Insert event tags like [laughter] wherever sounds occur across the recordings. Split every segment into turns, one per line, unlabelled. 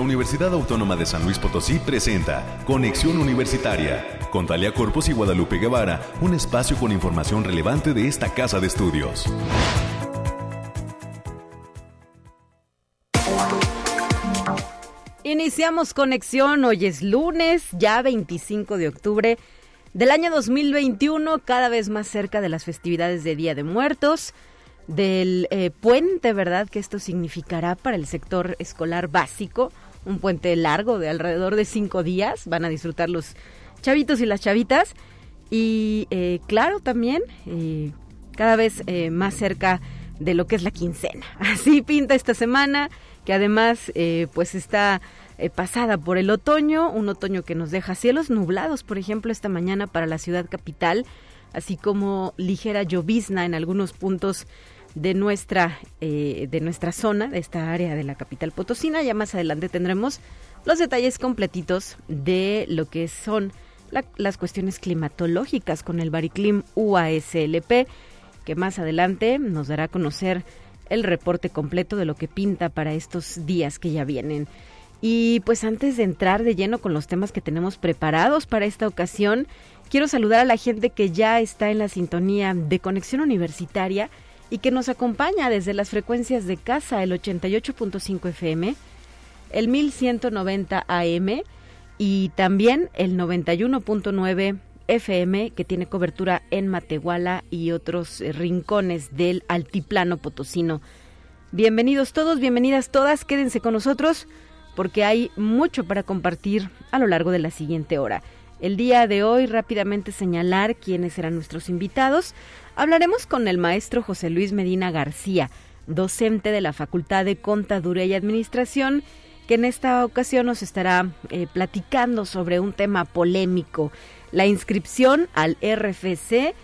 la Universidad Autónoma de San Luis Potosí presenta Conexión Universitaria con Talia Corpus y Guadalupe Guevara, un espacio con información relevante de esta casa de estudios.
Iniciamos conexión, hoy es lunes, ya 25 de octubre del año 2021, cada vez más cerca de las festividades de Día de Muertos del eh, puente, ¿verdad? Que esto significará para el sector escolar básico, un puente largo de alrededor de cinco días, van a disfrutar los chavitos y las chavitas. Y eh, claro, también eh, cada vez más cerca de lo que es la quincena. [laughs] Así pinta esta semana, que además pues está pasada por el otoño, un otoño que nos deja cielos nublados, por ejemplo, esta mañana para la ciudad capital, así como ligera llovizna en algunos puntos de nuestra, eh, de nuestra zona, de esta área de la capital potosina. Ya más adelante tendremos los detalles completitos de lo que son las cuestiones climatológicas con el Bariclim UASLP, que más adelante nos dará a conocer el reporte completo de lo que pinta para estos días que ya vienen. Y pues antes de entrar de lleno con los temas que tenemos preparados para esta ocasión, quiero saludar a la gente que ya está en la sintonía de Conexión Universitaria y que nos acompaña desde las frecuencias de casa, el 88.5 FM, el 1190 AM y también el 91.9 FM que tiene cobertura en Matehuala y otros eh, rincones del altiplano potosino. Bienvenidos todos, bienvenidas todas, quédense con nosotros porque hay mucho para compartir a lo largo de la siguiente hora. El día de hoy rápidamente señalar quiénes serán nuestros invitados. Hablaremos con el maestro José Luis Medina García, docente de la Facultad de Contaduría y Administración, que en esta ocasión nos estará eh, platicando sobre un tema polémico, la inscripción al RFC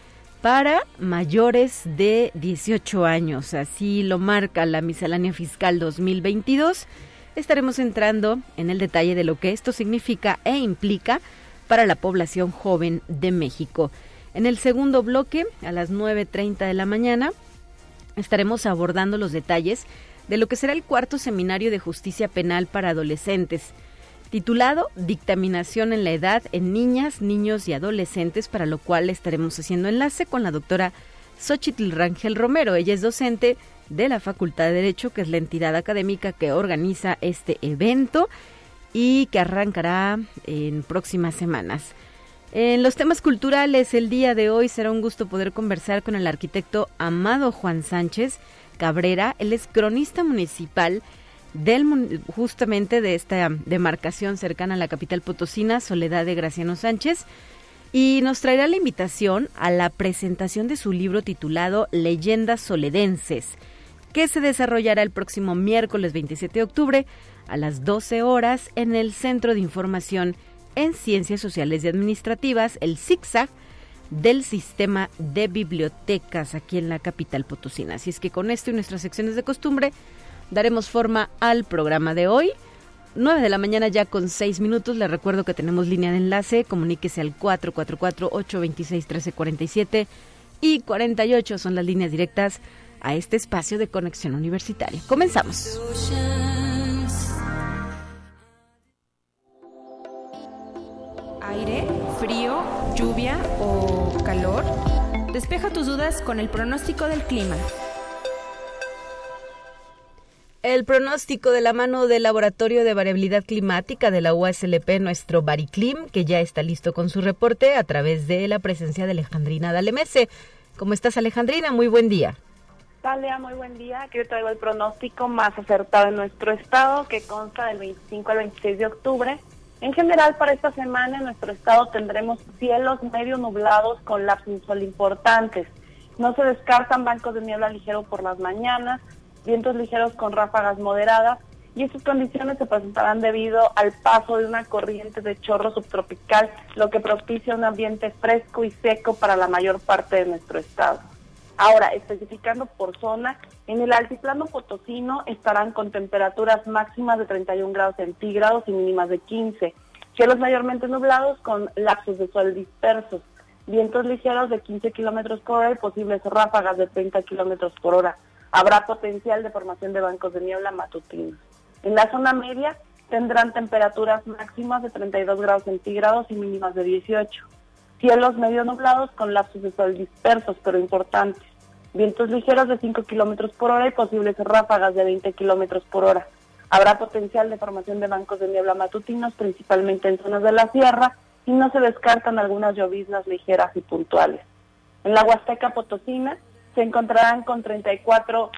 para mayores de 18 años. Así lo marca la miscelánea fiscal 2022. Estaremos entrando en el detalle de lo que esto significa e implica para la población joven de México. En el segundo bloque, a las 9.30 de la mañana, estaremos abordando los detalles de lo que será el cuarto seminario de justicia penal para adolescentes, titulado Dictaminación en la edad en niñas, niños y adolescentes, para lo cual estaremos haciendo enlace con la doctora Xochitl Rangel Romero. Ella es docente de la Facultad de Derecho, que es la entidad académica que organiza este evento y que arrancará en próximas semanas. En los temas culturales, el día de hoy será un gusto poder conversar con el arquitecto Amado Juan Sánchez Cabrera. Él es cronista municipal del justamente de esta demarcación cercana a la capital potosina, Soledad de Graciano Sánchez, y nos traerá la invitación a la presentación de su libro titulado Leyendas Soledenses, que se desarrollará el próximo miércoles 27 de octubre a las 12 horas en el Centro de Información en Ciencias Sociales y Administrativas, el ZigZag, del sistema de bibliotecas aquí en la capital potosina. Así es que con esto y nuestras secciones de costumbre daremos forma al programa de hoy. 9 de la mañana ya con 6 minutos. Les recuerdo que tenemos línea de enlace. Comuníquese al 444-826-1347 y 48 son las líneas directas a este espacio de conexión universitaria. Comenzamos.
Dudas con el pronóstico del clima.
El pronóstico de la mano del Laboratorio de Variabilidad Climática de la UASLP, nuestro Bariclim, que ya está listo con su reporte a través de la presencia de Alejandrina Dalemese. ¿Cómo estás, Alejandrina? Muy buen día.
Talia, muy buen día. Aquí traigo el pronóstico más acertado en nuestro estado, que consta del 25 al 26 de octubre. En general, para esta semana en nuestro estado tendremos cielos medio nublados con lapsos sol importantes. No se descartan bancos de niebla ligero por las mañanas, vientos ligeros con ráfagas moderadas y estas condiciones se presentarán debido al paso de una corriente de chorro subtropical, lo que propicia un ambiente fresco y seco para la mayor parte de nuestro estado. Ahora, especificando por zona, en el altiplano potosino estarán con temperaturas máximas de 31 grados centígrados y mínimas de 15. Cielos mayormente nublados con lapsos de sol dispersos. Vientos ligeros de 15 kilómetros por hora y posibles ráfagas de 30 kilómetros por hora. Habrá potencial de formación de bancos de niebla matutinos. En la zona media, tendrán temperaturas máximas de 32 grados centígrados y mínimas de 18. Cielos medio nublados con lapsos de sol dispersos pero importantes. Vientos ligeros de 5 kilómetros por hora y posibles ráfagas de 20 kilómetros por hora. Habrá potencial de formación de bancos de niebla matutinos, principalmente en zonas de la sierra, y no se descartan algunas lloviznas ligeras y puntuales. En la Huasteca Potosina se encontrarán con 34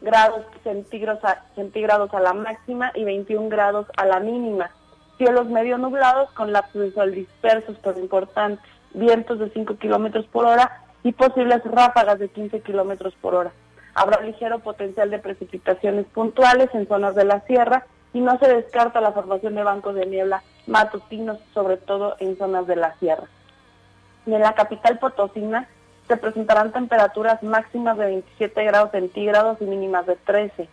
grados centígrados a, la máxima y 21 grados a la mínima. Cielos medio nublados con lapsos de sol dispersos pero importantes, vientos de 5 kilómetros por hora y posibles ráfagas de 15 kilómetros por hora. Habrá ligero potencial de precipitaciones puntuales en zonas de la sierra y no se descarta la formación de bancos de niebla matutinos, sobre todo en zonas de la sierra. Y en la capital potosina se presentarán temperaturas máximas de 27 grados centígrados y mínimas de 13.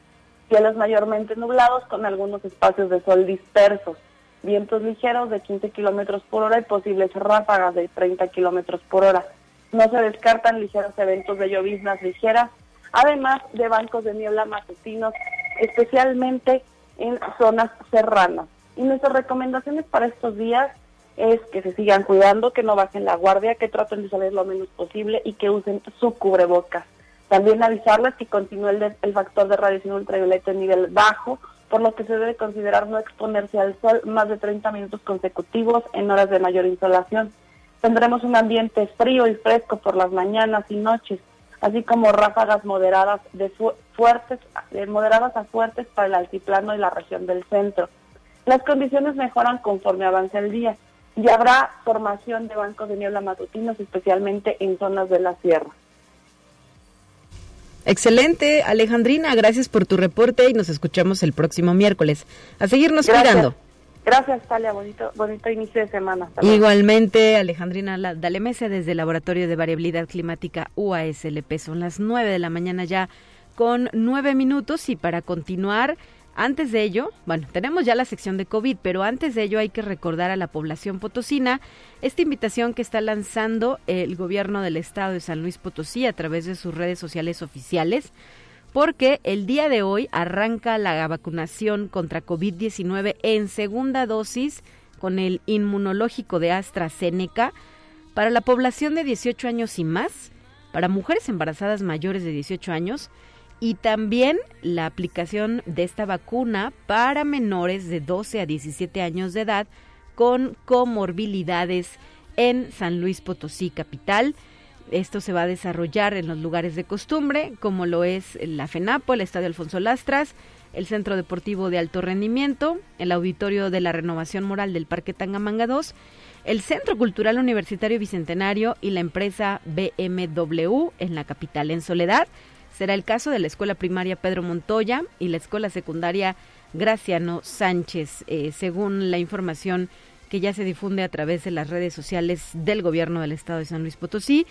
Cielos mayormente nublados con algunos espacios de sol dispersos. Vientos ligeros de 15 kilómetros por hora y posibles ráfagas de 30 kilómetros por hora. No se descartan ligeros eventos de lloviznas ligeras, además de bancos de niebla matutinos, especialmente en zonas serranas. Y nuestras recomendaciones para estos días es que se sigan cuidando, que no bajen la guardia, que traten de salir lo menos posible y que usen su cubrebocas. También avisarles que continúe el, factor de radiación ultravioleta en nivel bajo, por lo que se debe considerar no exponerse al sol más de 30 minutos consecutivos en horas de mayor insolación. Tendremos un ambiente frío y fresco por las mañanas y noches, así como ráfagas moderadas de fuertes, de moderadas a fuertes para el altiplano y la región del centro. Las condiciones mejoran conforme avance el día y habrá formación de bancos de niebla matutinos, especialmente en zonas de la sierra.
Excelente, Alejandrina, gracias por tu reporte y nos escuchamos el próximo miércoles. A seguirnos cuidando.
Gracias, Talia, bonito, bonito inicio de semana.
Igualmente, Alejandrina Dalemese desde el Laboratorio de Variabilidad Climática UASLP. Son las nueve de la mañana ya con nueve minutos y para continuar antes de ello, bueno, tenemos ya la sección de COVID, pero antes de ello hay que recordar a la población potosina esta invitación que está lanzando el gobierno del estado de San Luis Potosí a través de sus redes sociales oficiales, porque el día de hoy arranca la vacunación contra COVID-19 en segunda dosis con el inmunológico de AstraZeneca para la población de 18 años y más, para mujeres embarazadas mayores de 18 años, y también la aplicación de esta vacuna para menores de 12 a 17 años de edad con comorbilidades en San Luis Potosí capital. Esto se va a desarrollar en los lugares de costumbre, como lo es la FENAPO, el Estadio Alfonso Lastras, el Centro Deportivo de Alto Rendimiento, el Auditorio de la Renovación Moral del Parque Tangamanga 2, el Centro Cultural Universitario Bicentenario y la empresa BMW en la capital en Soledad. Será el caso de la Escuela Primaria Pedro Montoya y la Escuela Secundaria Graciano Sánchez, eh, según la información que ya se difunde a través de las redes sociales del gobierno del estado de San Luis Potosí.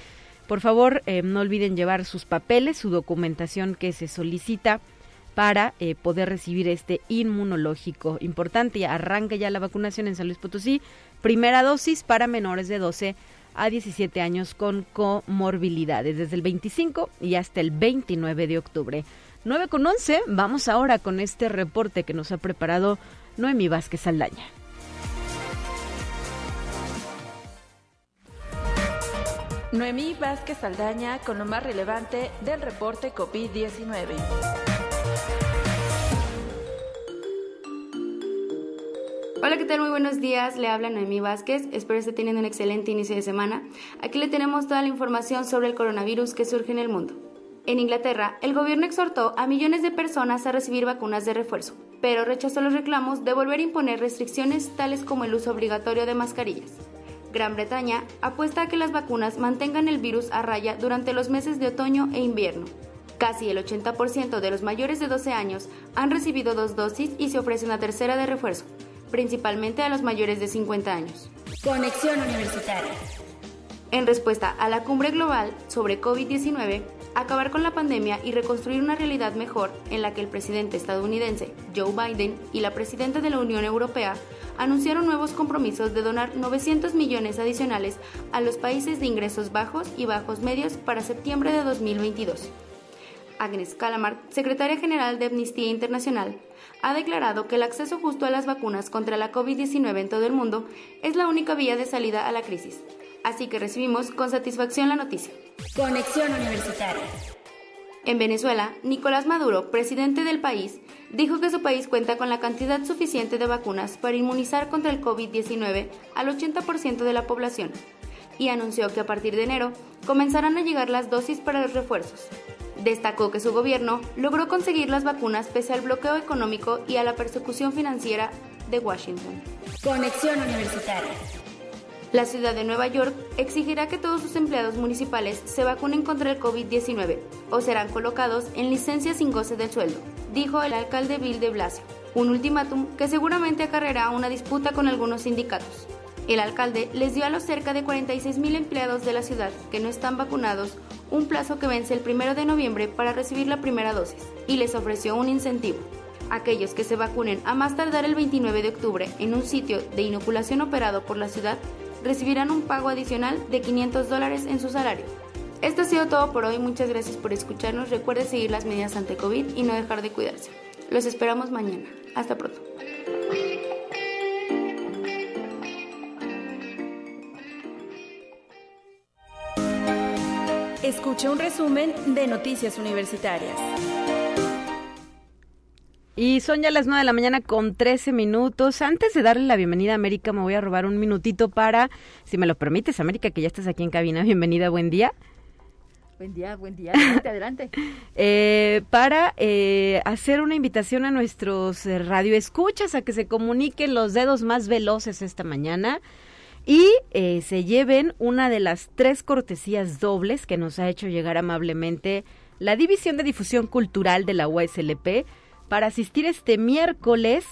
Por favor, eh, no olviden llevar sus papeles, su documentación que se solicita para eh, poder recibir este inmunológico importante. Arranca ya la vacunación en San Luis Potosí. Primera dosis para menores de 12 a 17 años con comorbilidades, desde el 25 y hasta el 29 de octubre. 9 con 11, vamos ahora con este reporte que nos ha preparado Noemi Vázquez Aldaña.
Noemí Vázquez Aldaña con lo más relevante del reporte COVID-19.
Hola, ¿qué tal? Muy buenos días. Le habla Noemí Vázquez. Espero esté teniendo un excelente inicio de semana. Aquí le tenemos toda la información sobre el coronavirus que surge en el mundo. En Inglaterra, el gobierno exhortó a millones de personas a recibir vacunas de refuerzo, pero rechazó los reclamos de volver a imponer restricciones tales como el uso obligatorio de mascarillas. Gran Bretaña apuesta a que las vacunas mantengan el virus a raya durante los meses de otoño e invierno. Casi el 80% de los mayores de 12 años han recibido dos dosis y se ofrece una tercera de refuerzo, principalmente a los mayores de 50 años.
Conexión Universitaria.
En respuesta a la cumbre global sobre COVID-19, acabar con la pandemia y reconstruir una realidad mejor en la que el presidente estadounidense Joe Biden y la presidenta de la Unión Europea anunciaron nuevos compromisos de donar 900 millones adicionales a los países de ingresos bajos y bajos medios para septiembre de 2022. Agnes Calamart, secretaria general de Amnistía Internacional, ha declarado que el acceso justo a las vacunas contra la COVID-19 en todo el mundo es la única vía de salida a la crisis. Así que recibimos con satisfacción la noticia.
Conexión Universitaria.
En Venezuela, Nicolás Maduro, presidente del país, dijo que su país cuenta con la cantidad suficiente de vacunas para inmunizar contra el COVID-19 al 80% de la población y anunció que a partir de enero comenzarán a llegar las dosis para los refuerzos. Destacó que su gobierno logró conseguir las vacunas pese al bloqueo económico y a la persecución financiera de Washington.
Conexión Universitaria.
La ciudad de Nueva York exigirá que todos sus empleados municipales se vacunen contra el COVID-19 o serán colocados en licencia sin goce del sueldo, dijo el alcalde Bill de Blasio, un ultimátum que seguramente acarreará una disputa con algunos sindicatos. El alcalde les dio a los cerca de 46 mil empleados de la ciudad que no están vacunados un plazo que vence el 1 de noviembre para recibir la primera dosis y les ofreció un incentivo. Aquellos que se vacunen a más tardar el 29 de octubre en un sitio de inoculación operado por la ciudad recibirán un pago adicional de 500 dólares en su salario. Esto ha sido todo por hoy, muchas gracias por escucharnos, recuerde seguir las medidas ante COVID y no dejar de cuidarse. Los esperamos mañana. Hasta pronto.
Escuche un resumen de Noticias Universitarias.
Y son ya las 9 de la mañana con 13 minutos. Antes de darle la bienvenida a América, me voy a robar un minutito para, si me lo permites, América, que ya estás aquí en cabina. [laughs] Bienvenida, buen día.
Buen día, buen día. Adelante, adelante. [laughs]
eh, para eh, hacer una invitación a nuestros eh, radioescuchas a que se comuniquen los dedos más veloces esta mañana y eh, se lleven una de las tres cortesías dobles que nos ha hecho llegar amablemente la División de Difusión Cultural de la USLP para asistir este miércoles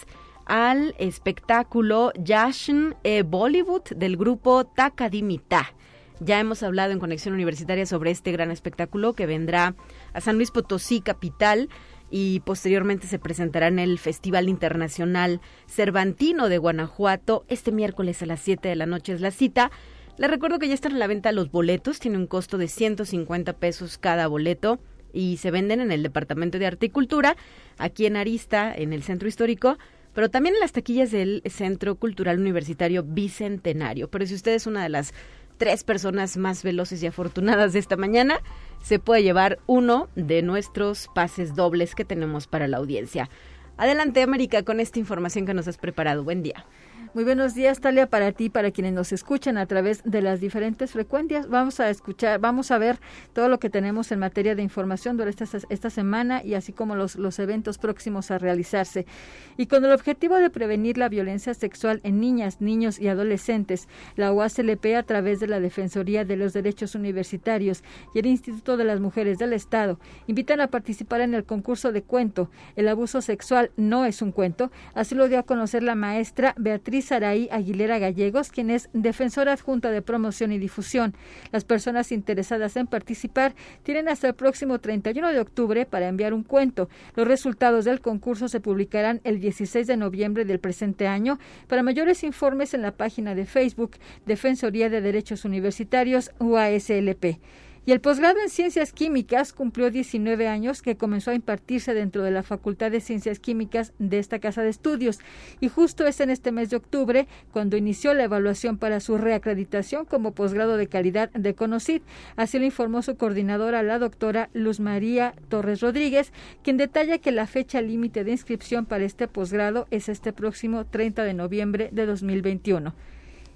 al espectáculo Yashin e Bollywood del grupo Takadimita. Ya hemos hablado en Conexión Universitaria sobre este gran espectáculo que vendrá a San Luis Potosí, capital, y posteriormente se presentará en el Festival Internacional Cervantino de Guanajuato este miércoles a las 7 de la noche es la cita. Les recuerdo que ya están a la venta los boletos, tiene un costo de 150 pesos cada boleto y se venden en el Departamento de Articultura, aquí en Arista, en el Centro Histórico, pero también en las taquillas del Centro Cultural Universitario Bicentenario. Pero si usted es una de las tres personas más veloces y afortunadas de esta mañana, se puede llevar uno de nuestros pases dobles que tenemos para la audiencia. Adelante, América, con esta información que nos has preparado. Buen día.
Muy buenos días, Talia, para ti, para quienes nos escuchan a través de las diferentes frecuencias. Vamos a escuchar, vamos a ver todo lo que tenemos en materia de información durante esta, esta semana y así como los, los eventos próximos a realizarse. Y con el objetivo de prevenir la violencia sexual en niñas, niños y adolescentes, la UASLP, a través de la Defensoría de los Derechos Universitarios y el Instituto de las Mujeres del Estado, invitan a participar en el concurso de cuento. El abuso sexual no es un cuento. Así lo dio a conocer la maestra Beatriz Saraí Aguilera Gallegos, quien es defensora adjunta de promoción y difusión. Las personas interesadas en participar tienen hasta el próximo 31 de octubre para enviar un cuento. Los resultados del concurso se publicarán el 16 de noviembre del presente año. Para mayores informes en la página de Facebook Defensoría de Derechos Universitarios UASLP. Y el posgrado en Ciencias Químicas cumplió 19 años que comenzó a impartirse dentro de la Facultad de Ciencias Químicas de esta casa de estudios. Y justo es en este mes de octubre cuando inició la evaluación para su reacreditación como posgrado de calidad de CONOCIT. Así lo informó su coordinadora, la doctora Luz María Torres Rodríguez, quien detalla que la fecha límite de inscripción para este posgrado es este próximo 30 de noviembre de 2021.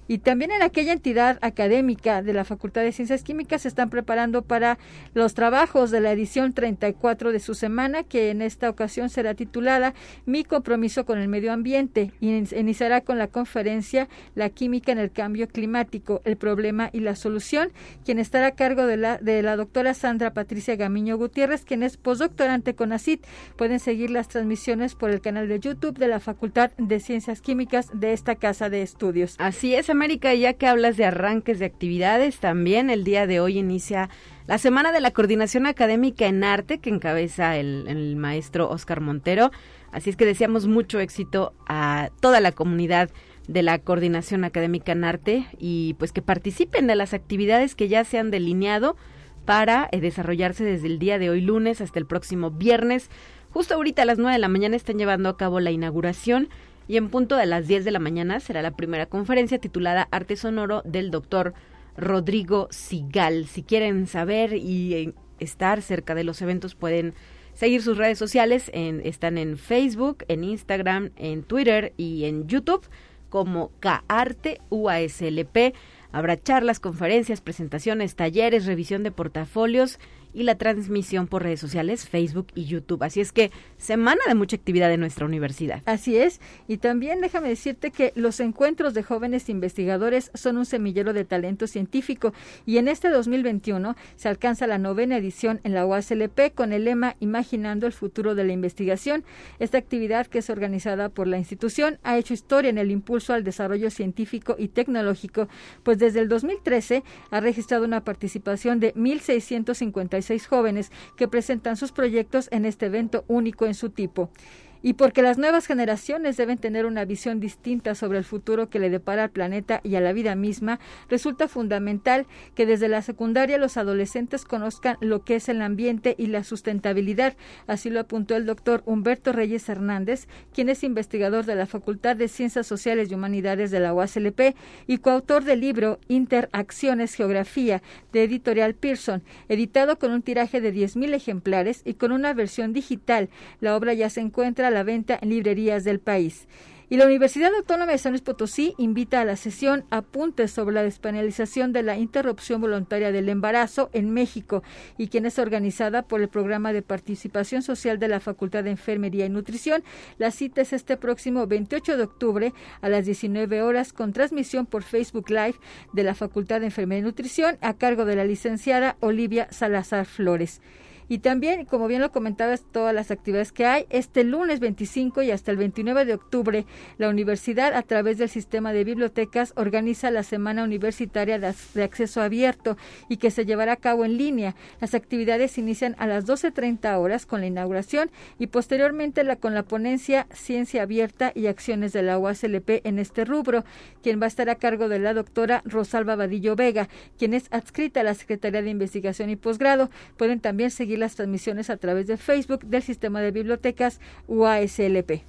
Y también en aquella entidad académica de la Facultad de Ciencias Químicas se están preparando para los trabajos de la edición 34 de su semana, que en esta ocasión será titulada Mi compromiso con el medio ambiente y iniciará con la conferencia La química en el cambio climático, el problema y la solución, quien estará a cargo de la, de la doctora Sandra Patricia Gamiño Gutiérrez, quien es postdoctorante con ACIT. Pueden seguir las transmisiones por el canal de YouTube de la Facultad de Ciencias Químicas de esta casa de estudios.
Así es, América, ya que hablas de arranques de actividades, también el día de hoy inicia la Semana de la Coordinación Académica en Arte que encabeza el, maestro Oscar Montero. Así es que deseamos mucho éxito a toda la comunidad de la Coordinación Académica en Arte y pues que participen de las actividades que ya se han delineado para eh, desarrollarse desde el día de hoy lunes hasta el próximo viernes. Justo ahorita a las 9 de la mañana están llevando a cabo la inauguración y en punto de las 10 de la mañana será la primera conferencia titulada Arte Sonoro del doctor Rodrigo Sigal. Si quieren saber y eh, estar cerca de los eventos pueden seguir sus redes sociales. En, están en Facebook, en Instagram, en Twitter y en YouTube como Caarte UASLP. Habrá charlas, conferencias, presentaciones, talleres, revisión de portafolios y la transmisión por redes sociales, Facebook y YouTube. Así es que semana de mucha actividad en nuestra universidad.
Así es. Y también déjame decirte que los encuentros de jóvenes investigadores son un semillero de talento científico y en este 2021 se alcanza la novena edición en la UASLP con el lema Imaginando el futuro de la investigación. Esta actividad que es organizada por la institución ha hecho historia en el impulso al desarrollo científico y tecnológico, pues desde el 2013 ha registrado una participación de 1655 36 jóvenes que presentan sus proyectos en este evento único en su tipo y porque las nuevas generaciones deben tener una visión distinta sobre el futuro que le depara al planeta y a la vida misma, resulta fundamental que desde la secundaria los adolescentes conozcan lo que es el ambiente y la sustentabilidad. Así lo apuntó el doctor Humberto Reyes Hernández, quien es investigador de la Facultad de Ciencias Sociales y Humanidades de la UASLP y coautor del libro Interacciones Geografía de Editorial Pearson, editado con un tiraje de 10.000 ejemplares y con una versión digital. La obra ya se encuentra la venta en librerías del país. Y la Universidad Autónoma de San Luis Potosí invita a la sesión Apuntes sobre la despenalización de la interrupción voluntaria del embarazo en México y quien es organizada por el Programa de Participación Social de la Facultad de Enfermería y Nutrición. La cita es este próximo 28 de octubre a las 19 horas con transmisión por Facebook Live de la Facultad de Enfermería y Nutrición a cargo de la licenciada Olivia Salazar Flores. Y también, como bien lo comentabas, todas las actividades que hay. Este lunes 25 y hasta el 29 de octubre, la universidad, a través del sistema de bibliotecas, organiza la Semana Universitaria de Acceso Abierto y que se llevará a cabo en línea. Las actividades inician a las 12.30 horas con la inauguración y posteriormente la, con la ponencia Ciencia Abierta y Acciones de la UASLP en este rubro, quien va a estar a cargo de la doctora Rosalba Vadillo Vega, quien es adscrita a la Secretaría de Investigación y Posgrado. Pueden también seguir las transmisiones a través de Facebook del Sistema de Bibliotecas UASLP.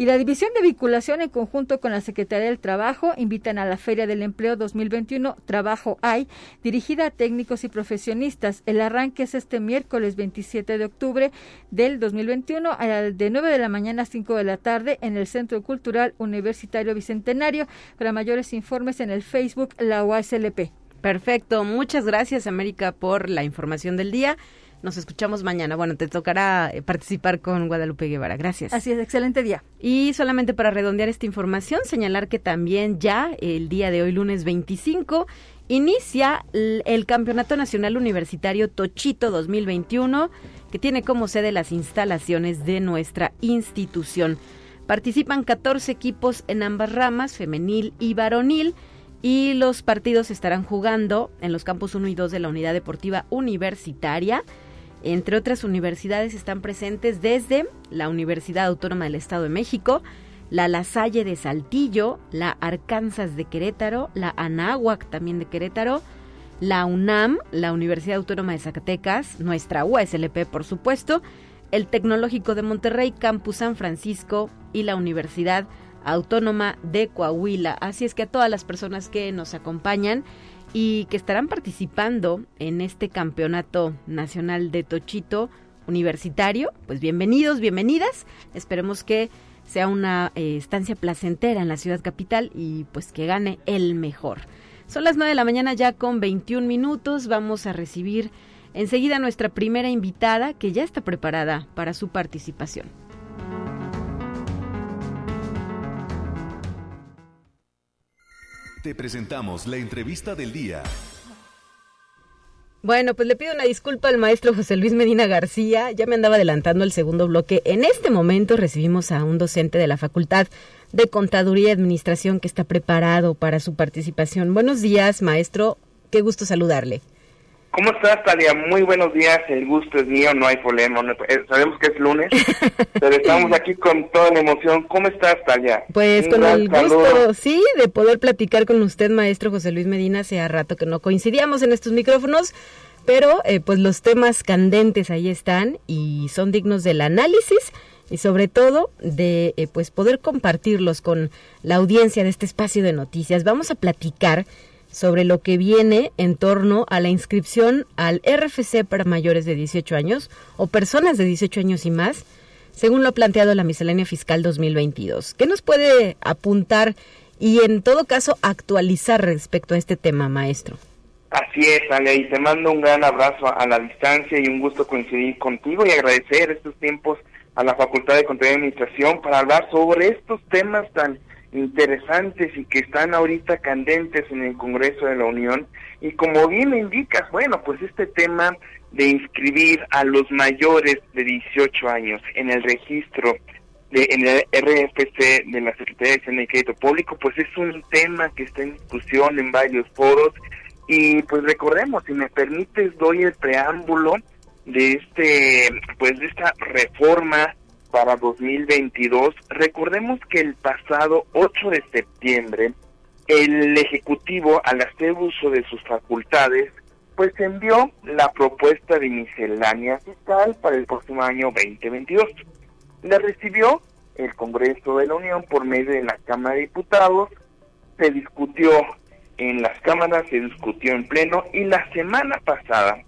Y la División de Vinculación en conjunto con la Secretaría del Trabajo invitan a la Feria del Empleo 2021 Trabajo hay, dirigida a técnicos y profesionistas. El arranque es este miércoles 27 de octubre del 2021 de 9 de la mañana a 5 de la tarde en el Centro Cultural Universitario Bicentenario. Para mayores informes en el Facebook La UASLP.
Perfecto, muchas gracias América por la información del día. Nos escuchamos mañana. Bueno, te tocará eh, participar con Guadalupe Guevara. Gracias.
Así es, excelente día.
Y solamente para redondear esta información, señalar que también ya el día de hoy, lunes 25, inicia el, Campeonato Nacional Universitario Tochito 2021, que tiene como sede las instalaciones de nuestra institución. Participan 14 equipos en ambas ramas, femenil y varonil y los partidos estarán jugando en los campos 1 y 2 de la Unidad Deportiva Universitaria. Entre otras universidades están presentes desde la Universidad Autónoma del Estado de México, la La Salle de Saltillo, la Arkansas de Querétaro, la Anáhuac también de Querétaro, la UNAM, la Universidad Autónoma de Zacatecas, nuestra USLP por supuesto, el Tecnológico de Monterrey, Campus San Francisco y la Universidad Autónoma de Coahuila. Así es que a todas las personas que nos acompañan y que estarán participando en este campeonato nacional de Tochito universitario, pues bienvenidos, bienvenidas. Esperemos que sea una eh, estancia placentera en la ciudad capital y pues que gane el mejor. Son las 9 de la mañana ya con 21 minutos. Vamos a recibir enseguida nuestra primera invitada que ya está preparada para su participación.
Te presentamos la entrevista del día.
Bueno, pues le pido una disculpa al maestro José Luis Medina García. Ya me andaba adelantando el segundo bloque. En este momento recibimos a un docente de la Facultad de Contaduría y Administración que está preparado para su participación. Buenos días, maestro. Qué gusto saludarle.
¿Cómo estás, Talia? Muy buenos días. El gusto es mío, no hay problema. Eh, sabemos que es lunes, [laughs] pero estamos aquí con toda la emoción. ¿Cómo estás, Talia?
Pues con el gusto, sí, de poder platicar con usted, maestro José Luis Medina. Hace rato que no coincidíamos en estos micrófonos, pero eh, pues los temas candentes ahí están y son dignos del análisis y sobre todo de eh, pues poder compartirlos con la audiencia de este espacio de noticias. Vamos a platicar sobre lo que viene en torno a la inscripción al RFC para mayores de 18 años o personas de 18 años y más, según lo ha planteado la miscelánea fiscal 2022. ¿Qué nos puede apuntar y en todo caso actualizar respecto a este tema, maestro?
Así es, Ale, y te mando un gran abrazo a la distancia y un gusto coincidir contigo y agradecer estos tiempos a la Facultad de Control y Administración para hablar sobre estos temas tan interesantes y que están ahorita candentes en el Congreso de la Unión. Y como bien indicas, bueno, pues este tema de inscribir a los mayores de 18 años en el registro de, en el RFC de la Secretaría de Hacienda y Crédito Público, pues es un tema que está en discusión en varios foros y pues recordemos, si me permites, doy el preámbulo de este, pues de esta reforma para 2022. Recordemos que el pasado 8 de septiembre, el Ejecutivo, al hacer uso de sus facultades, pues envió la propuesta de miscelánea fiscal para el próximo año 2022. La recibió el Congreso de la Unión por medio de la Cámara de Diputados, se discutió en las cámaras, se discutió en pleno y la semana pasada,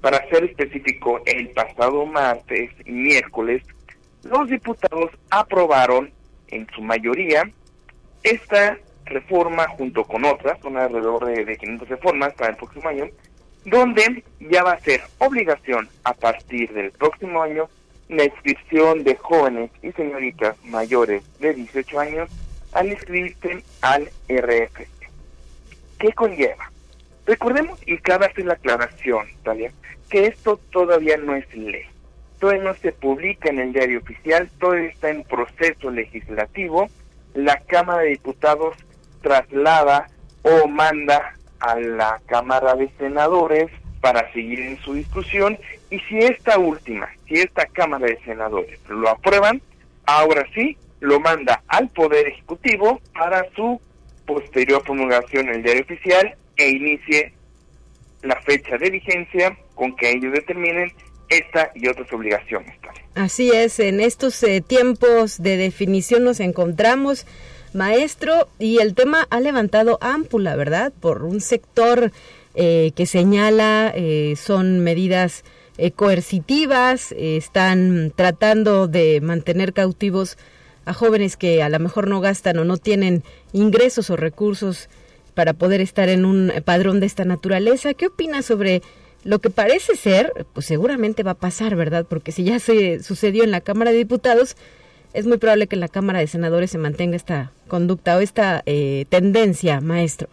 para ser específico, el pasado martes y miércoles, los diputados aprobaron en su mayoría esta reforma junto con otras, son alrededor de, de 500 reformas para el próximo año, donde ya va a ser obligación a partir del próximo año la inscripción de jóvenes y señoritas mayores de 18 años al inscribirse al RFC. ¿Qué conlleva? Recordemos, y cabe hacer la aclaración, Talia, que esto todavía no es ley. Todavía no se publica en el diario oficial, todavía está en proceso legislativo. La Cámara de Diputados traslada o manda a la Cámara de Senadores para seguir en su discusión y si esta última, si esta Cámara de Senadores lo aprueban, ahora sí lo manda al Poder Ejecutivo para su posterior promulgación en el diario oficial e inicie la fecha de vigencia con que ellos determinen esta y otras obligaciones.
Así es, en estos eh, tiempos de definición nos encontramos, maestro, y el tema ha levantado ámpula, ¿verdad? Por un sector eh, que señala eh, son medidas coercitivas, están tratando de mantener cautivos a jóvenes que a lo mejor no gastan o no tienen ingresos o recursos para poder estar en un padrón de esta naturaleza. ¿Qué opina sobre lo que parece ser, pues seguramente va a pasar, ¿verdad? Porque si ya se sucedió en la Cámara de Diputados, es muy probable que en la Cámara de Senadores se mantenga esta conducta o esta eh, tendencia, maestro.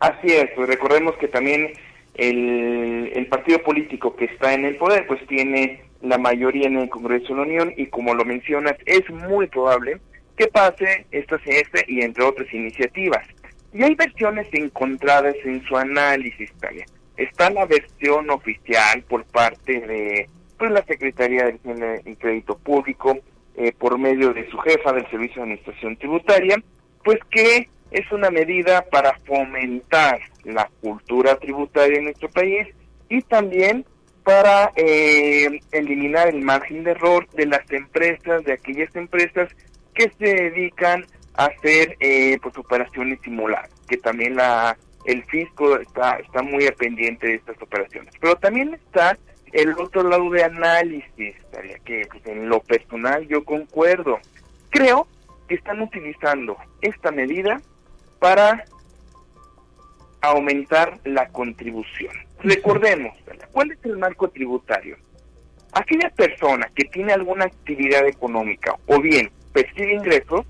Así es, pues recordemos que también el, partido político que está en el poder, pues tiene la mayoría en el Congreso de la Unión y como lo mencionas, es muy probable que pase esta este y entre otras iniciativas. Y hay versiones encontradas en su análisis, Talia. Está la versión oficial por parte de pues, la Secretaría de Crédito Público, eh, por medio de su jefa del Servicio de Administración Tributaria, pues que es una medida para fomentar la cultura tributaria en nuestro país y también para eh, eliminar el margen de error de las empresas, de aquellas empresas que se dedican a hacer eh, pues operaciones simuladas, que también la el fisco está está muy pendiente de estas operaciones. Pero también está el otro lado de análisis, que pues, en lo personal yo concuerdo. Creo que están utilizando esta medida para aumentar la contribución. Recordemos, ¿cuál es el marco tributario? Aquella persona que tiene alguna actividad económica o bien percibe ingresos,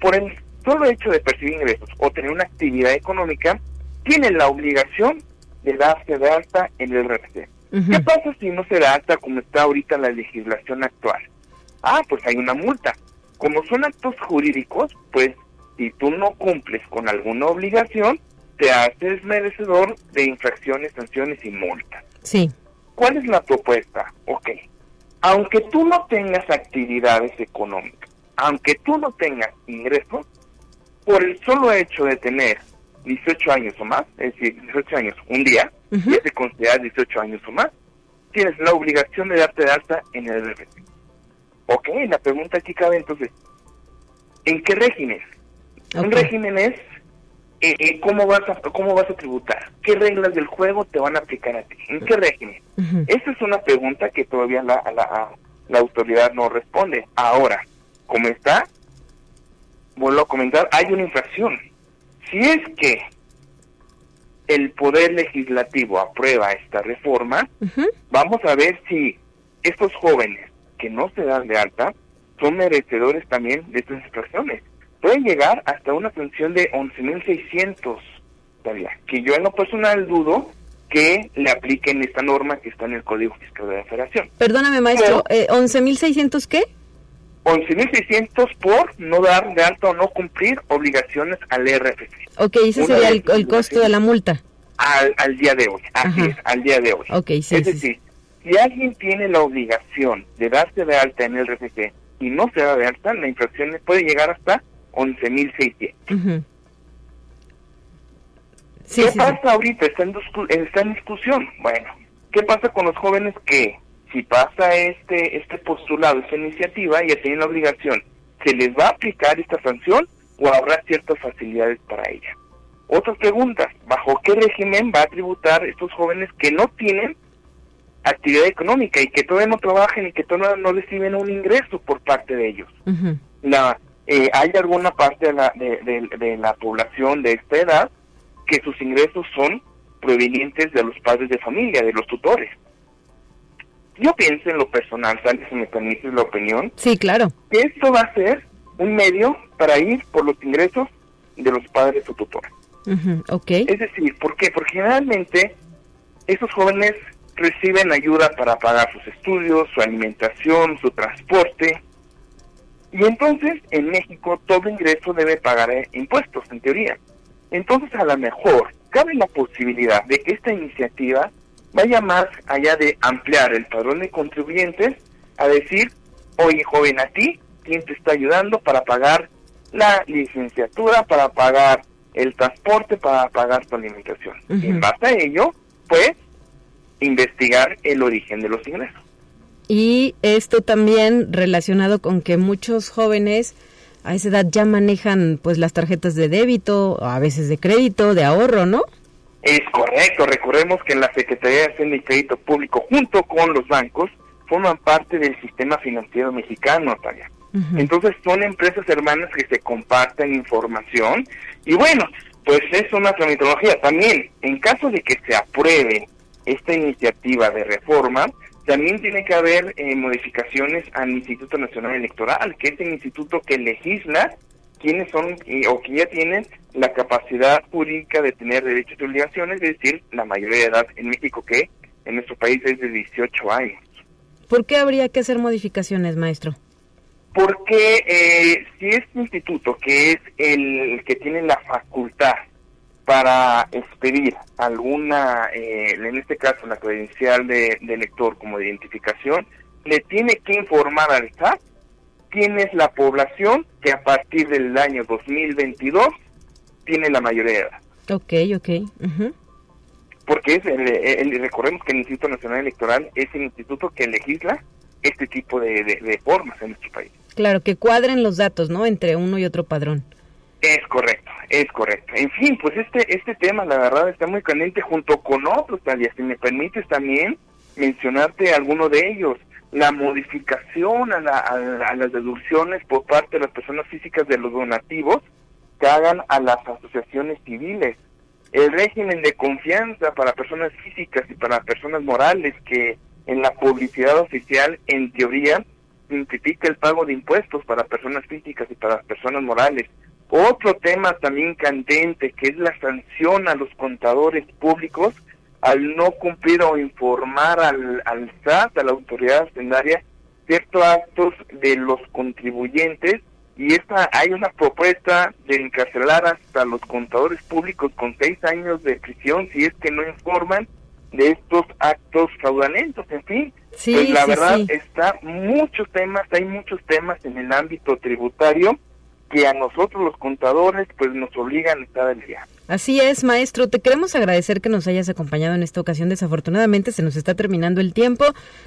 por el solo hecho de percibir ingresos o tener una actividad económica, tiene la obligación de darse de alta en el RFC. ¿Qué pasa si no se da alta como está ahorita la legislación actual? Ah, pues hay una multa. Como son actos jurídicos, pues si tú no cumples con alguna obligación, te haces merecedor de infracciones, sanciones y multas.
Sí.
¿Cuál es la propuesta? Ok. Aunque tú no tengas actividades económicas, aunque tú no tengas ingresos, por el solo hecho de tener 18 años o más, es decir, 18 años un día, y es de considerar 18 años o más, tienes la obligación de darte de alta en el RFC. Ok, la pregunta aquí cabe entonces, ¿en qué régimen? Un régimen es eh, eh, cómo vas a cómo vas a tributar, qué reglas del juego te van a aplicar a ti, en qué régimen. Esa es una pregunta que todavía la, la, la autoridad no responde. Ahora, como está, vuelvo a comentar, hay una infracción. Si es que el Poder Legislativo aprueba esta reforma, vamos a ver si estos jóvenes que no se dan de alta son merecedores también de estas infracciones. Pueden llegar hasta una sanción de 11.600, que yo en lo personal dudo que le apliquen esta norma que está en el Código Fiscal de la Federación.
Perdóname, maestro, eh, ¿11.600 qué?
11.600 por no dar de alta o no cumplir obligaciones al RFC.
Ok, ese sería el, costo de la multa.
Al, al día de hoy, así es, al día de hoy.
Okay, sí,
es decir, si alguien tiene la obligación de darse de alta en el RFC y no se da de alta, la infracción puede llegar hasta 11.600. ¿Qué pasa ahorita? Está en, está en discusión. Bueno, ¿qué pasa con los jóvenes que si pasa este este postulado, esta iniciativa, ya tienen la obligación, ¿se les va a aplicar esta sanción o habrá ciertas facilidades para ella? Otras preguntas, ¿bajo qué régimen va a tributar estos jóvenes que no tienen actividad económica y que todavía no trabajan y que todavía no reciben un ingreso por parte de ellos? la, eh, ¿Hay alguna parte de la, de, de la población de esta edad que sus ingresos son provenientes de los padres de familia, de los tutores? Yo pienso en lo personal, Sandy, si me permites la opinión.
Sí, claro.
Que esto va a ser un medio para ir por los ingresos de los padres o tutores. Es decir, ¿por qué? Porque generalmente esos jóvenes reciben ayuda para pagar sus estudios, su alimentación, su transporte. Y entonces en México todo ingreso debe pagar eh, impuestos, en teoría. Entonces a lo mejor cabe la posibilidad de que esta iniciativa vaya más allá de ampliar el padrón de contribuyentes a decir, oye joven, a ti, ¿quién te está ayudando para pagar la licenciatura, para pagar el transporte, para pagar tu alimentación? Y en base a ello, pues, investigar el origen de los ingresos.
Y esto también relacionado con que muchos jóvenes a esa edad ya manejan pues las tarjetas de débito, a veces de crédito, de ahorro, ¿no?
Es correcto, recordemos que la Secretaría de Hacienda y Crédito Público junto con los bancos forman parte del sistema financiero mexicano, Natalia. Entonces son empresas hermanas que se comparten información y bueno, pues es una tramitología. También, en caso de que se apruebe esta iniciativa de reforma, también tiene que haber eh, modificaciones al Instituto Nacional Electoral, que es el instituto que legisla quienes son o que ya tienen la capacidad jurídica de tener derechos y obligaciones, es decir, la mayoría de edad en México que en nuestro país es de 18 años.
¿Por qué habría que hacer modificaciones, maestro?
Porque eh, si este instituto, que es el que tiene la facultad para expedir alguna, eh, en este caso la credencial de, de elector como de identificación, le tiene que informar al SAT quién es la población que a partir del año 2022 tiene la mayoría de edad.
Ok, ok.
Porque es el, recordemos que el Instituto Nacional Electoral es el instituto que legisla este tipo de, de, formas en nuestro país.
Claro, que cuadren los datos, ¿no? Entre uno y otro padrón.
Es correcto, es correcto. En fin, pues este este tema, la verdad, está muy caliente junto con otros, Talia. Si me permites también mencionarte alguno de ellos la modificación a, las deducciones por parte de las personas físicas de los donativos que hagan a las asociaciones civiles, el régimen de confianza para personas físicas y para personas morales que en la publicidad oficial, en teoría, simplifica el pago de impuestos para personas físicas y para personas morales. Otro tema también candente, que es la sanción a los contadores públicos al no cumplir o informar al, al SAT, a la autoridad hacendaria, ciertos actos de los contribuyentes y esta hay una propuesta de encarcelar hasta los contadores públicos con seis años de prisión si es que no informan de estos actos fraudulentos, en fin, pues la verdad está muchos temas, hay muchos temas en el ámbito tributario que a nosotros los contadores pues nos obligan a estar al día.
Así es, maestro. Te queremos agradecer que nos hayas acompañado en esta ocasión. Desafortunadamente se nos está terminando el tiempo.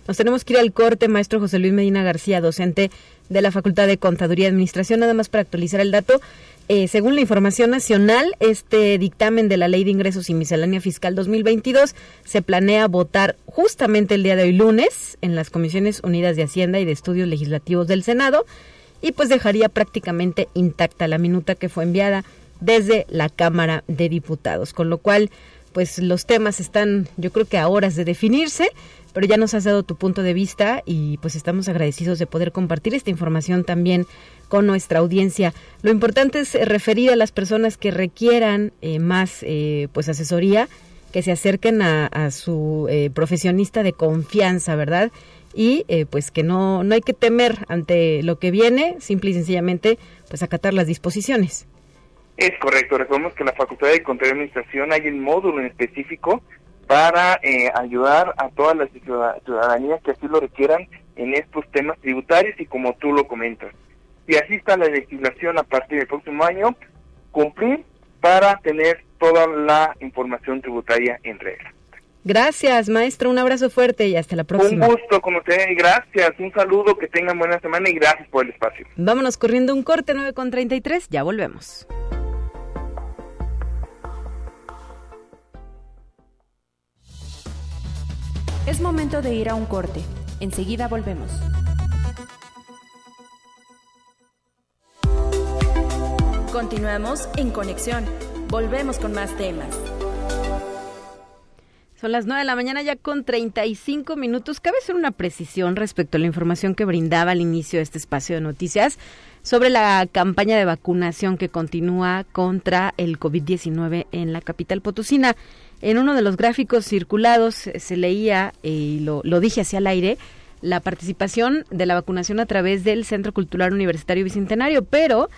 Nos tenemos que ir al corte, maestro José Luis Medina García, docente de la Facultad de Contaduría y Administración. Nada más para actualizar el dato. Eh, según la información nacional, este dictamen de la Ley de Ingresos y Miscelánea Fiscal 2022 se planea votar justamente el día de hoy lunes en las Comisiones Unidas de Hacienda y de Estudios Legislativos del Senado y pues dejaría prácticamente intacta la minuta que fue enviada desde la Cámara de Diputados, con lo cual pues los temas están yo creo que a horas de definirse, pero ya nos has dado tu punto de vista y pues estamos agradecidos de poder compartir esta información también con nuestra audiencia. Lo importante es referir a las personas que requieran eh, más eh, pues asesoría, que se acerquen a, su eh, profesionista de confianza, ¿verdad? Y pues que no, no hay que temer ante lo que viene, simple y sencillamente pues acatar las disposiciones.
Es correcto, recordemos que en la Facultad de Control y Administración hay un módulo en específico para eh, ayudar a todas las ciudadanías que así lo requieran en estos temas tributarios y como tú lo comentas. Si así está la legislación a partir del próximo año, cumplir para tener toda la información tributaria en regla.
Gracias, maestro. Un abrazo fuerte y hasta la próxima.
Un gusto con usted y gracias. Un saludo, que tengan buena semana y gracias por el espacio.
Vámonos corriendo un corte 9 con 33. Ya volvemos.
Es momento de ir a un corte. Enseguida volvemos. Continuamos en conexión. Volvemos con más temas.
Son las 9 de la mañana ya con 35 minutos. Cabe hacer una precisión respecto a la información que brindaba al inicio de este espacio de noticias sobre la campaña de vacunación que continúa contra el COVID-19 en la capital potosina. En uno de los gráficos circulados eh, se leía, eh, y lo, lo dije hacia el aire, la participación de la vacunación a través del Centro Cultural Universitario Bicentenario, pero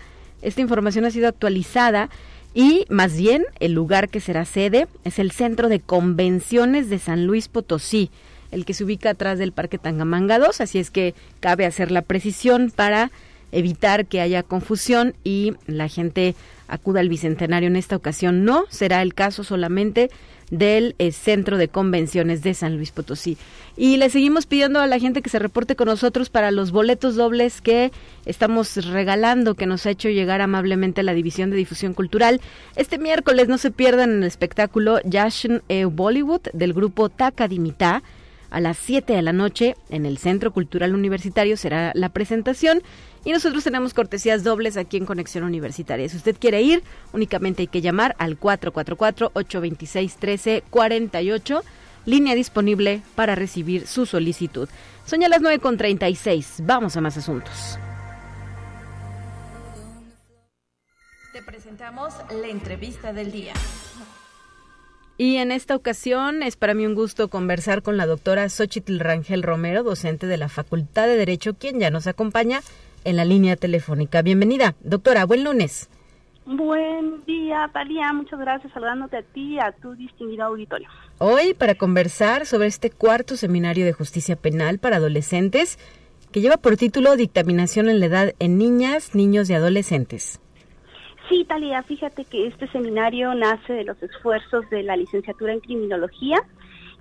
esta información ha sido actualizada y más bien el lugar que será sede es el Centro de Convenciones de San Luis Potosí, el que se ubica atrás del Parque Tangamanga 2, así es que cabe hacer la precisión para evitar que haya confusión y la gente acuda al Bicentenario en esta ocasión. No será el caso solamente del eh, Centro de Convenciones de San Luis Potosí. Y le seguimos pidiendo a la gente que se reporte con nosotros para los boletos dobles que estamos regalando, que nos ha hecho llegar amablemente la División de Difusión Cultural. Este miércoles no se pierdan el espectáculo Jashin e Bollywood del grupo Takadimita. A las 7 de la noche en el Centro Cultural Universitario será la presentación y nosotros tenemos cortesías dobles aquí en Conexión Universitaria. Si usted quiere ir, únicamente hay que llamar al 444-826-1348, línea disponible para recibir su solicitud. Son ya las 9.36. Vamos a más asuntos.
Te presentamos la entrevista del día.
Y en esta ocasión es para mí un gusto conversar con la doctora Xochitl Rangel Romero, docente de la Facultad de Derecho, quien ya nos acompaña en la línea telefónica. Bienvenida, doctora, buen lunes.
Buen día, Talía. Muchas gracias saludándote a ti y a tu distinguido auditorio.
Hoy para conversar sobre este cuarto seminario de justicia penal para adolescentes que lleva por título Dictaminación en la edad en niñas, niños y adolescentes.
Sí, Talía, fíjate que este seminario nace de los esfuerzos de la licenciatura en criminología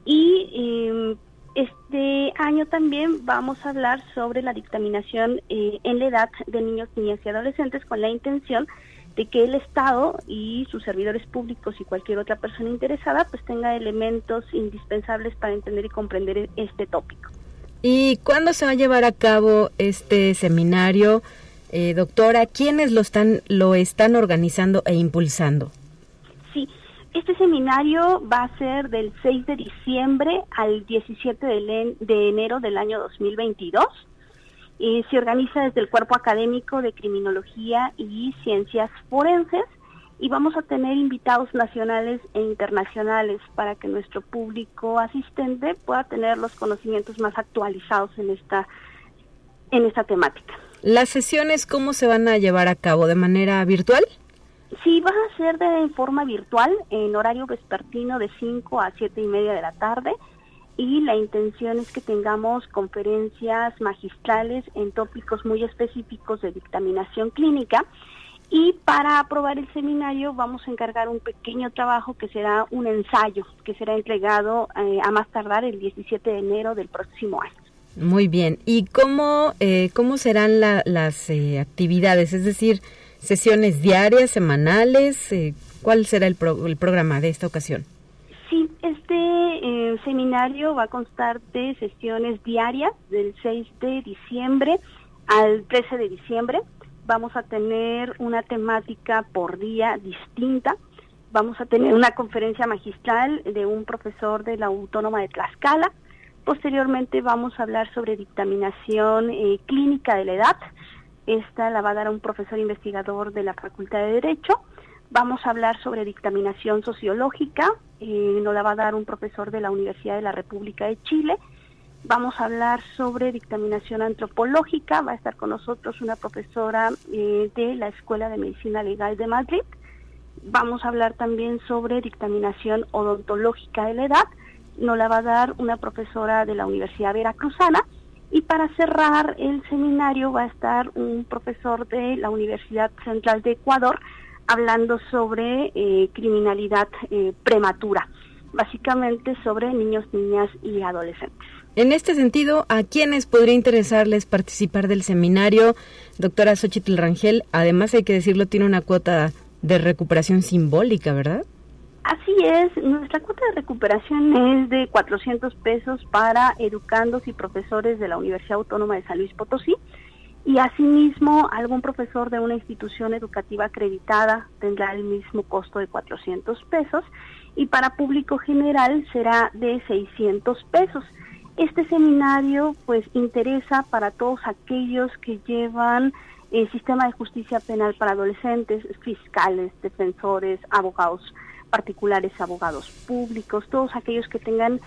y eh, este año también vamos a hablar sobre la dictaminación eh, en la edad de niños, niñas y adolescentes con la intención de que el Estado y sus servidores públicos y cualquier otra persona interesada pues tenga elementos indispensables para entender y comprender este tópico.
¿Y cuándo se va a llevar a cabo este seminario, eh, doctora? ¿Quiénes lo están, lo están organizando e impulsando?
Este seminario va a ser del 6 de diciembre al 17 de, enero del año 2022. y se organiza desde el Cuerpo Académico de Criminología y Ciencias Forenses y vamos a tener invitados nacionales e internacionales para que nuestro público asistente pueda tener los conocimientos más actualizados en esta, en esta temática.
¿Las sesiones cómo se van a llevar a cabo? ¿De manera virtual?
Sí, va a ser de forma virtual, en horario vespertino de 5 a 7 y media de la tarde. Y la intención es que tengamos conferencias magistrales en tópicos muy específicos de dictaminación clínica Y para aprobar el seminario vamos a encargar un pequeño trabajo que será un ensayo, que será entregado eh, a más tardar el 17 de enero del próximo año.
Muy bien. ¿Y cómo, eh, cómo serán las eh, actividades? Es decir, sesiones diarias, semanales. ¿Cuál será el, el programa de esta ocasión?
Sí, este seminario va a constar de sesiones diarias del 6 de diciembre al 13 de diciembre vamos a tener una temática por día distinta. Vamos a tener una conferencia magistral de un profesor de la Autónoma de Tlaxcala. Posteriormente vamos a hablar sobre dictaminación eh, clínica de la edad. Esta la va a dar un profesor investigador de la Facultad de Derecho. Vamos a hablar sobre dictaminación sociológica. Eh, nos la va a dar un profesor de la Universidad de la República de Chile Vamos a hablar sobre dictaminación antropológica. Va a estar con nosotros una profesora eh, de la Escuela de Medicina Legal de Madrid. Vamos a hablar también sobre dictaminación odontológica de la edad. Nos la va a dar una profesora de la Universidad Veracruzana. Y para cerrar el seminario va a estar un profesor de la Universidad Central de Ecuador hablando sobre eh, criminalidad eh, prematura, básicamente sobre niños, niñas y adolescentes.
En este sentido, ¿a quiénes podría interesarles participar del seminario? Doctora Xochitl Rangel, además hay que decirlo, tiene una cuota de recuperación simbólica, ¿verdad?
Así es, nuestra cuota de recuperación es de 400 pesos para educandos y profesores de la Universidad Autónoma de San Luis Potosí y asimismo algún profesor de una institución educativa acreditada tendrá el mismo costo de 400 pesos y para público general será de 600 pesos. Este seminario pues interesa para todos aquellos que llevan el sistema de justicia penal para adolescentes, fiscales, defensores, abogados particulares, abogados públicos, todos aquellos que tengan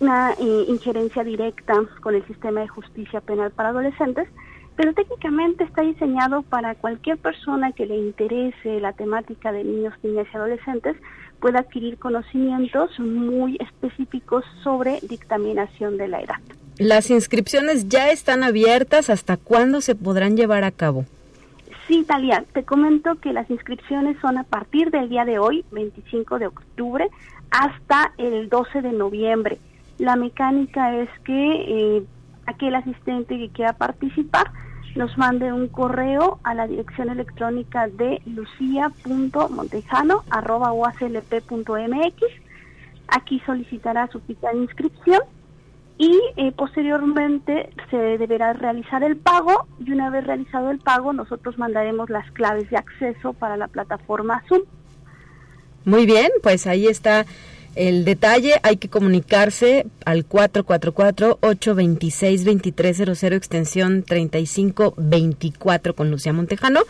una eh, injerencia directa con el sistema de justicia penal para adolescentes, pero técnicamente está diseñado para cualquier persona que le interese la temática de niños, niñas y adolescentes, pueda adquirir conocimientos muy específicos sobre dictaminación de la edad.
¿Las inscripciones ya están abiertas? ¿Hasta cuándo se podrán llevar a cabo?
Sí, Talia, te comento que las inscripciones son a partir del día de hoy, 25 de octubre, hasta el 12 de noviembre. La mecánica es que eh, aquel asistente que quiera participar nos mande un correo a la dirección electrónica de lucia.montejano.uaclp.mx. Aquí solicitará su cita de inscripción y eh, posteriormente se deberá realizar el pago y una vez realizado el pago nosotros mandaremos las claves de acceso para la plataforma Zoom.
Muy bien, pues ahí está el detalle, hay que comunicarse al 444-826-2300, extensión 3524 con Lucía Montejano,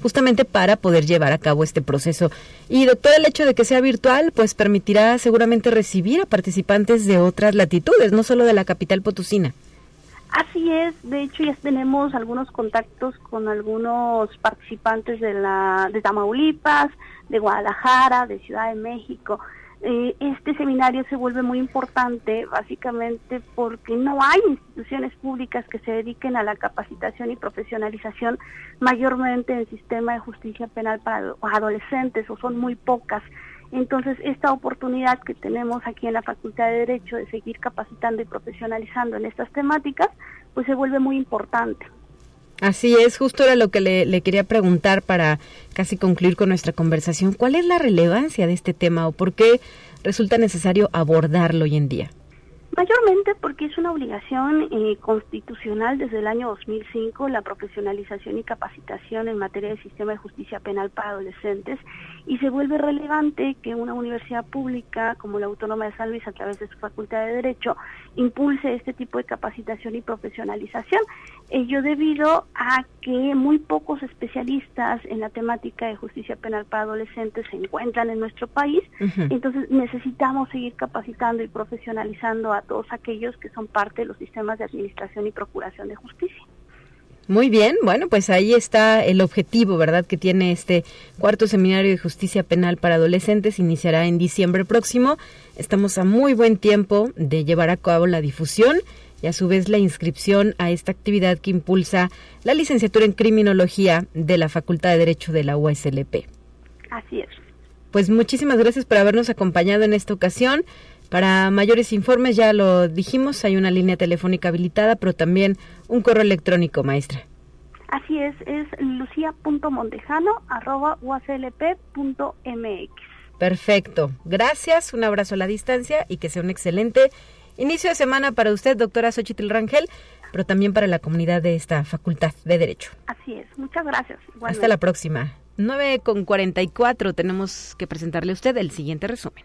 justamente para poder llevar a cabo este proceso. Y doctor, el hecho de que sea virtual, pues permitirá seguramente recibir a participantes de otras latitudes, no solo de la capital potosina.
Así es, de hecho ya tenemos algunos contactos con algunos participantes de la de Tamaulipas, de Guadalajara, de Ciudad de México. Eh, este seminario se vuelve muy importante básicamente porque no hay instituciones públicas que se dediquen a la capacitación y profesionalización mayormente en el sistema de justicia penal para adolescentes o son muy pocas. Entonces, esta oportunidad que tenemos aquí en la Facultad de Derecho de seguir capacitando y profesionalizando en estas temáticas, pues se vuelve muy importante.
Así es, justo era lo que le, quería preguntar para casi concluir con nuestra conversación. ¿Cuál es la relevancia de este tema o por qué resulta necesario abordarlo hoy en día?
Mayormente porque es una obligación eh, constitucional desde el año 2005 la profesionalización y capacitación en materia de sistema de justicia penal para adolescentes y se vuelve relevante que una universidad pública como la Autónoma de San Luis a través de su Facultad de Derecho impulse este tipo de capacitación y profesionalización. Ello debido a que muy pocos especialistas en la temática de justicia penal para adolescentes se encuentran en nuestro país, entonces necesitamos seguir capacitando y profesionalizando a todos aquellos que son parte de los sistemas de administración y procuración de justicia.
Muy bien, bueno, pues ahí está el objetivo, ¿verdad?, que tiene este cuarto seminario de justicia penal para adolescentes. Iniciará en diciembre próximo. Estamos a muy buen tiempo de llevar a cabo la difusión y a su vez la inscripción a esta actividad que impulsa la licenciatura en criminología de la Facultad de Derecho de la USLP.
Así es.
Pues muchísimas gracias por habernos acompañado en esta ocasión. Para mayores informes, ya lo dijimos, hay una línea telefónica habilitada, pero también un correo electrónico, maestra.
Así es, es lucia.montejano.uaclp.mx.
Perfecto. Gracias, un abrazo a la distancia y que sea un excelente inicio de semana para usted, doctora Xochitl Rangel, pero también para la comunidad de esta Facultad de Derecho.
Así es, muchas gracias.
Hasta la próxima. 9 con 44 tenemos que presentarle a usted el siguiente resumen.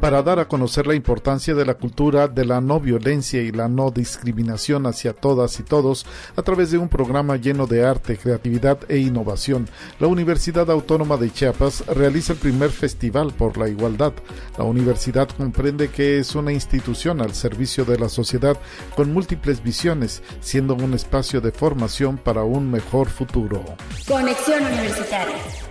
para dar a conocer la importancia de la cultura de la no violencia y la no discriminación hacia todas y todos a través de un programa lleno de arte, creatividad e innovación. La Universidad Autónoma de Chiapas realiza el primer Festival por la Igualdad. La universidad comprende que es una institución al servicio de la sociedad con múltiples visiones, siendo un espacio de formación para un mejor futuro.
Conexión Universitaria.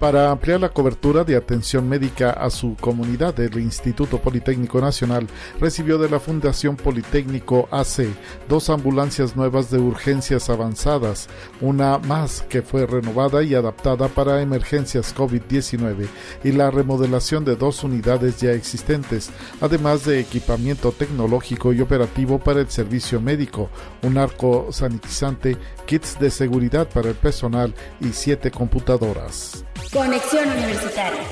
Para ampliar la cobertura de atención médica a su comunidad, el Instituto Politécnico Nacional recibió de la Fundación Politécnico AC dos ambulancias nuevas de urgencias avanzadas, una más que fue renovada y adaptada para emergencias COVID-19 y la remodelación de dos unidades ya existentes, además de equipamiento tecnológico y operativo para el servicio médico, un arco sanitizante, kits de seguridad para el personal y siete computadoras.
Conexión Universitaria.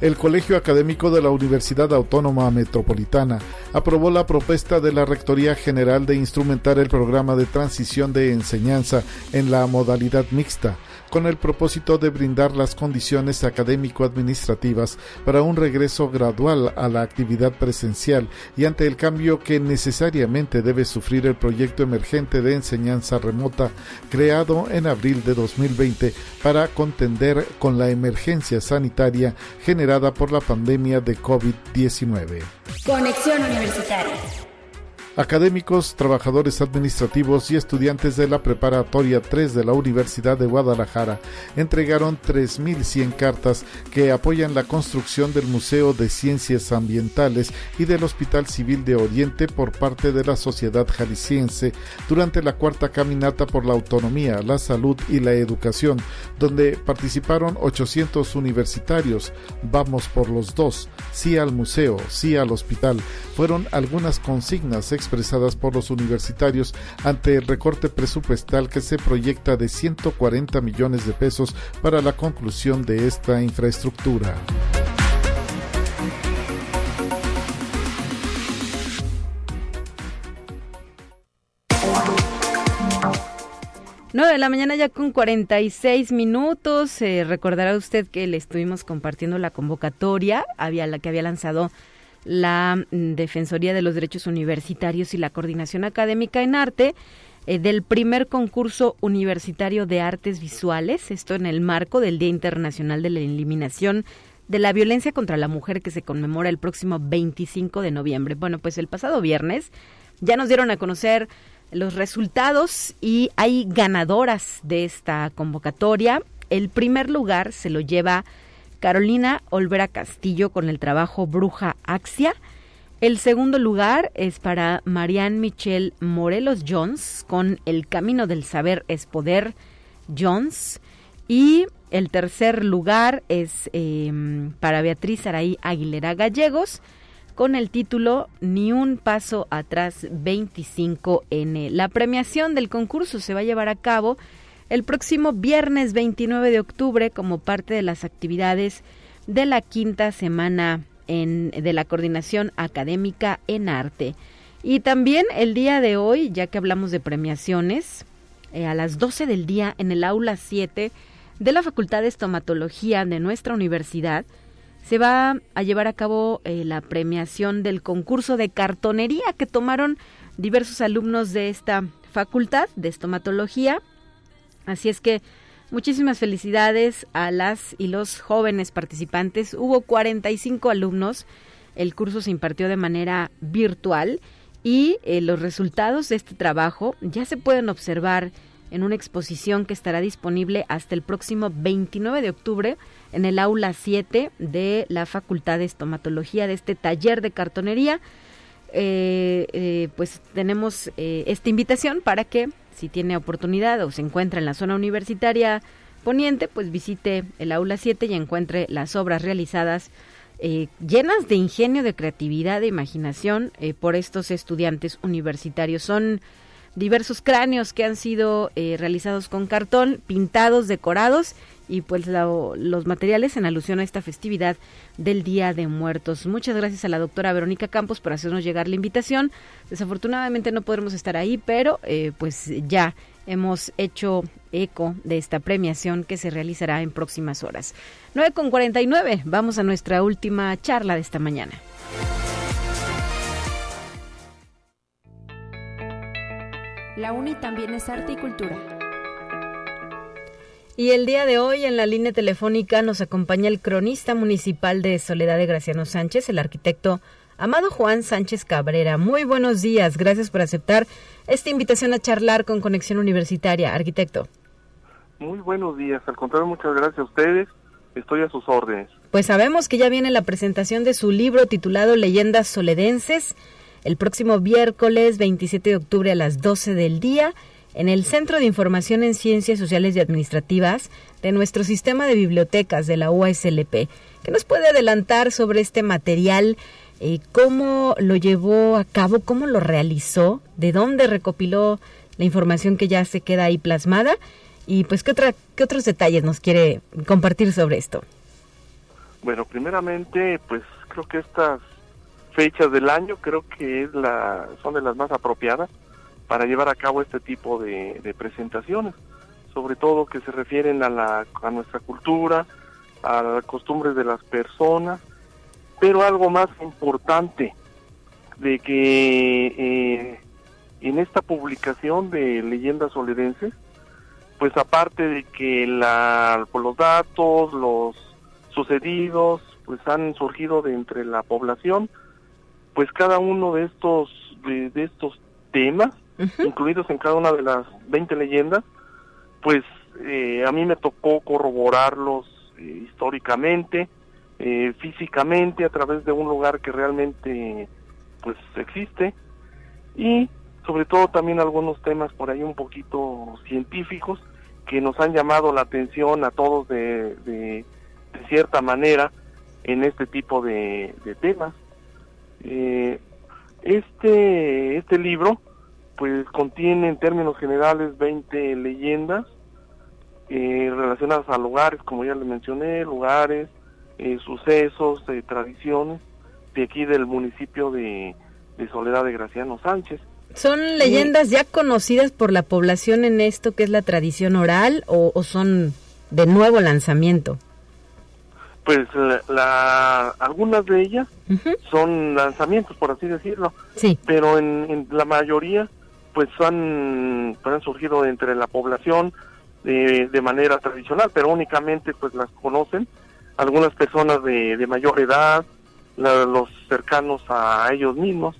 El Colegio Académico de la Universidad Autónoma Metropolitana aprobó la propuesta de la Rectoría General de instrumentar el programa de transición de enseñanza en la modalidad mixta con el propósito de brindar las condiciones académico-administrativas para un regreso gradual a la actividad presencial y ante el cambio que necesariamente debe sufrir el proyecto emergente de enseñanza remota creado en abril de 2020 para contender con la emergencia sanitaria generada por la pandemia de COVID-19.
Conexión Universitaria
académicos, trabajadores administrativos y estudiantes de la Preparatoria 3 de la Universidad de Guadalajara entregaron 3.100 cartas que apoyan la construcción del Museo de Ciencias Ambientales y del Hospital Civil de Oriente por parte de la sociedad jalisciense durante la cuarta caminata por la autonomía, la salud y la educación, donde participaron 800 universitarios. Vamos por los dos, sí al museo, sí al hospital. Fueron algunas consignas por los universitarios ante el recorte presupuestal que se proyecta de 140 millones de pesos para la conclusión de esta infraestructura.
Nueve de la mañana ya con 46 minutos. Eh, recordará usted que le estuvimos compartiendo la convocatoria había la que había lanzado la mm, Defensoría de los Derechos Universitarios y la Coordinación Académica en Arte eh, del primer concurso universitario de artes visuales, esto en el marco del Día Internacional de la Eliminación de la Violencia contra la Mujer que se conmemora el próximo 25 de noviembre. Bueno, pues el pasado viernes ya nos dieron a conocer los resultados y hay ganadoras de esta convocatoria. El primer lugar se lo lleva Carolina Olvera Castillo con el trabajo Bruja Axia. El segundo lugar es para Marianne Michelle Morelos Jones con El Camino del Saber es Poder Jones. Y el tercer lugar es em, para Beatriz Araí Aguilera Gallegos con el título Ni un paso atrás 25N. La premiación del concurso se va a llevar a cabo el próximo viernes 29 de octubre como parte de las actividades de la quinta semana en, de la coordinación académica en arte. Y también el día de hoy, ya que hablamos de premiaciones, eh, a las 12 del día en el aula 7 de la Facultad de Estomatología de nuestra universidad, se va a llevar a cabo eh, la premiación del concurso de cartonería que tomaron diversos alumnos de esta facultad de estomatología Así es que muchísimas felicidades a las y los jóvenes participantes. Hubo 45 alumnos. El curso se impartió de manera virtual y eh, los resultados de este trabajo ya se pueden observar en una exposición que estará disponible hasta el próximo 29 de octubre en el aula 7 de la Facultad de Estomatología de este taller de cartonería. Eh, eh, pues tenemos esta invitación para que si tiene oportunidad o se encuentra en la zona universitaria poniente, pues visite el aula 7 y encuentre las obras realizadas llenas de ingenio, de creatividad, de imaginación por estos estudiantes universitarios. Son diversos cráneos que han sido realizados con cartón, pintados, decorados y pues los materiales en alusión a esta festividad del Día de Muertos. Muchas gracias a la doctora Verónica Campos por hacernos llegar la invitación. Desafortunadamente no podremos estar ahí, pero eh, pues ya hemos hecho eco de esta premiación que se realizará en próximas horas. 9 con 49, vamos a nuestra última charla de esta mañana.
La UNI también es arte y cultura.
Y el día de hoy en la línea telefónica nos acompaña el cronista municipal de Soledad de Graciano Sánchez, el arquitecto Amado Juan Sánchez Cabrera. Muy buenos días, gracias por aceptar esta invitación a charlar con Conexión Universitaria, arquitecto.
Muy buenos días, al contrario, muchas gracias a ustedes, estoy a sus órdenes.
Pues sabemos que ya viene la presentación de su libro titulado Leyendas Soledenses el próximo miércoles 27 de octubre a las 12 del día en el Centro de Información en Ciencias Sociales y Administrativas de nuestro sistema de bibliotecas de la UASLP. ¿Qué nos puede adelantar sobre este material? Eh, ¿Cómo lo llevó a cabo? ¿Cómo lo realizó? ¿De dónde recopiló la información que ya se queda ahí plasmada? Y pues, ¿qué, otra, qué otros detalles nos quiere compartir sobre esto?
Bueno, primeramente, pues creo que estas fechas del año creo que es la, son de las más apropiadas para llevar a cabo este tipo de, presentaciones, sobre todo que se refieren a, la, a nuestra cultura, a las costumbres de las personas, pero algo más importante, de que eh, en esta publicación de leyendas soledenses, pues aparte de que la, pues los datos, los sucedidos, pues han surgido de entre la población, pues cada uno de estos de, de estos temas incluidos en cada una de las 20 leyendas, pues eh, a mí me tocó corroborarlos eh, históricamente, eh, físicamente, a través de un lugar que realmente pues existe y sobre todo también algunos temas por ahí un poquito científicos que nos han llamado la atención a todos de, de, cierta manera en este tipo de, de temas. este, este libro pues contiene en términos generales 20 leyendas eh, relacionadas a lugares, como ya les mencioné, lugares, eh, sucesos, eh, tradiciones de aquí del municipio de, Soledad de Graciano Sánchez.
¿Son leyendas ya conocidas por la población en esto que es la tradición oral o, son de nuevo lanzamiento?
Pues la, algunas de ellas son lanzamientos, por así decirlo, sí. pero en la mayoría pues han, pues han surgido entre la población de, de manera tradicional, pero únicamente pues las conocen. Algunas personas de, de mayor edad, los cercanos a ellos mismos,